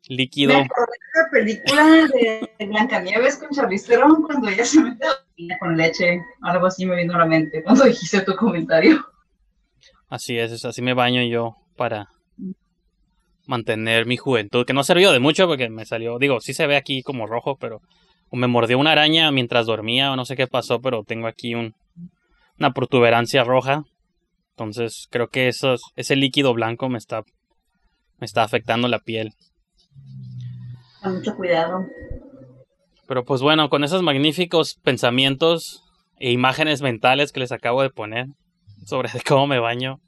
líquido. Me la película de Blancanieves con Charlize Theron cuando ella se mete a la tina con leche. Algo así me vino a la mente cuando dijiste tu comentario. Así es, así me baño yo para mantener mi juventud, que no sirvió de mucho porque me salió, digo, sí se ve aquí como rojo, pero o me mordió una araña mientras dormía o no sé qué pasó, pero tengo aquí un, una protuberancia roja. Entonces creo que esos, ese líquido blanco me está, me está afectando la piel. Con mucho cuidado. Pero pues bueno, con esos magníficos pensamientos e imágenes mentales que les acabo de poner sobre cómo me baño,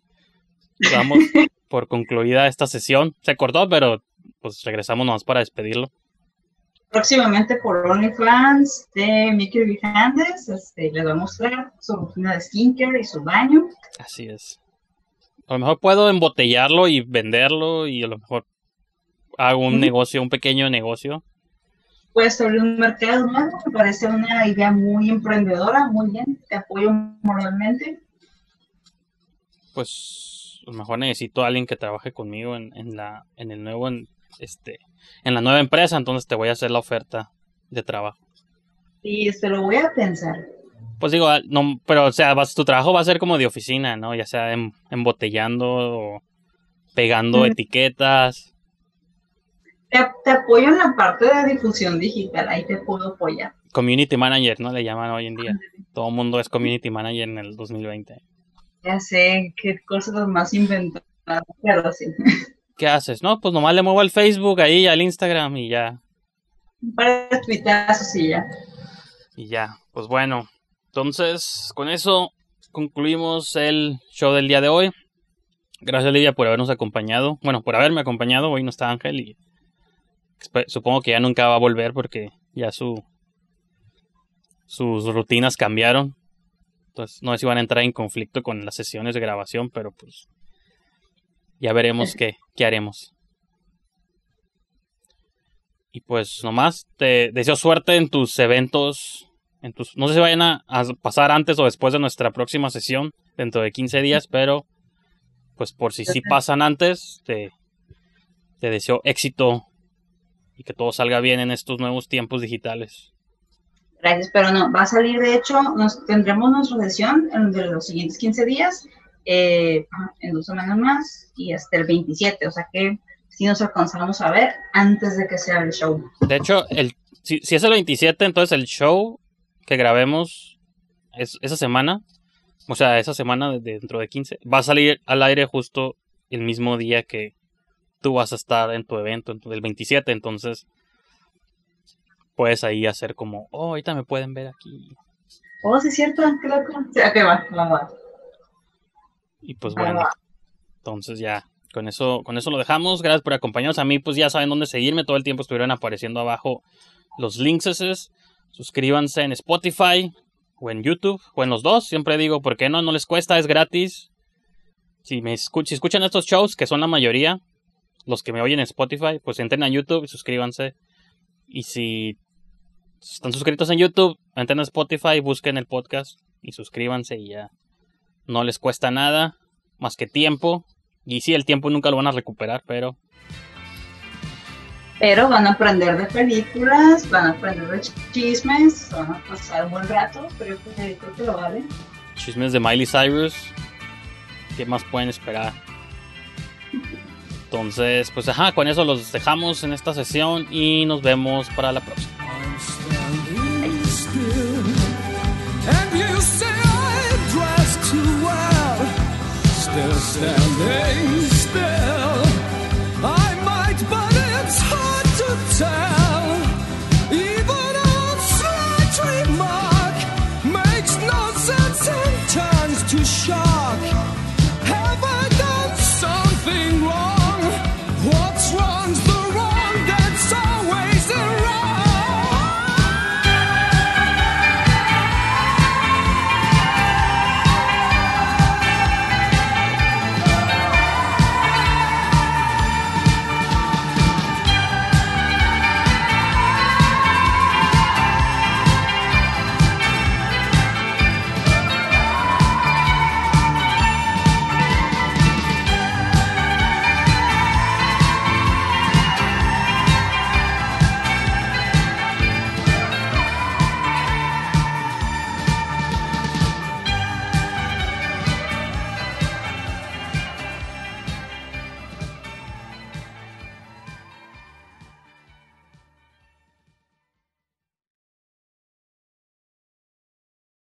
damos por concluida esta sesión. Se cortó, pero pues regresamos nomás para despedirlo. Próximamente por OnlyFans de Mickey Vihandes, este, les voy a mostrar su rutina de skincare y su baño. Así es. A lo mejor puedo embotellarlo y venderlo y a lo mejor hago un negocio, un pequeño negocio. Puedes abrir un mercado nuevo, me parece una idea muy emprendedora, muy bien, te apoyo moralmente. Pues a lo mejor necesito a alguien que trabaje conmigo en, en la, en el nuevo, en, este, en la nueva empresa, entonces te voy a hacer la oferta de trabajo. Sí, se lo voy a pensar. Pues digo, no, pero o sea, vas, tu trabajo va a ser como de oficina, ¿no? Ya sea em, embotellando o pegando Mm. etiquetas. Te, te apoyo en la parte de difusión digital, ahí te puedo apoyar. Community manager, ¿no? Le llaman hoy en día. Todo el mundo es community manager en el 2020. Ya sé qué cosas más inventadas, pero sí. ¿Qué haces? No, pues nomás le muevo al Facebook ahí, al Instagram y ya. Para tuitazos y ya. Y ya. Pues bueno. Entonces, con eso concluimos el show del día de hoy. Gracias, Lidia, por habernos acompañado. Bueno, por haberme acompañado. Hoy no está Ángel y supongo que ya nunca va a volver porque ya su sus rutinas cambiaron. Entonces, no sé si van a entrar en conflicto con las sesiones de grabación, pero pues ya veremos qué, qué haremos. Y pues nomás te deseo suerte en tus eventos. En tus, no sé si vayan a, a pasar antes o después de nuestra próxima sesión, dentro de 15 días, pero pues por si sí pasan antes, te, te deseo éxito y que todo salga bien en estos nuevos tiempos digitales. Gracias, pero no, va a salir, de hecho, nos tendremos nuestra sesión en los siguientes 15 días, eh, en dos semanas más, y hasta el 27, o sea que si nos alcanzamos a ver antes de que sea el show. De hecho, el, si, si es el 27, entonces el show que grabemos es, esa semana, o sea, esa semana de- dentro de 15, va a salir al aire justo el mismo día que tú vas a estar en tu evento, el 27, entonces puedes ahí hacer como, oh, ahorita me pueden ver aquí. Oh, sí es cierto, qué loco. Sí, ok, va, va, va. Y pues bueno, entonces ya, con eso, con eso lo dejamos. Gracias por acompañarnos. A mí, pues ya saben dónde seguirme. Todo el tiempo estuvieron apareciendo abajo los links esos. Suscríbanse en Spotify o en YouTube o en los dos. Siempre digo, ¿por qué no? No les cuesta, es gratis. Si, me si escuchan estos shows, que son la mayoría, los que me oyen en Spotify, pues entren a YouTube y suscríbanse. Y si están suscritos en YouTube, entren a Spotify, busquen el podcast y suscríbanse y ya. No les cuesta nada, más que tiempo. Y sí, el tiempo nunca lo van a recuperar, pero Pero van a aprender de películas, van a aprender de chismes, van a pasar un buen rato, pero creo creo que lo vale. chismes de Miley Cyrus, ¿qué más pueden esperar? Entonces, pues ajá, con eso los dejamos en esta sesión y nos vemos para la próxima. standing.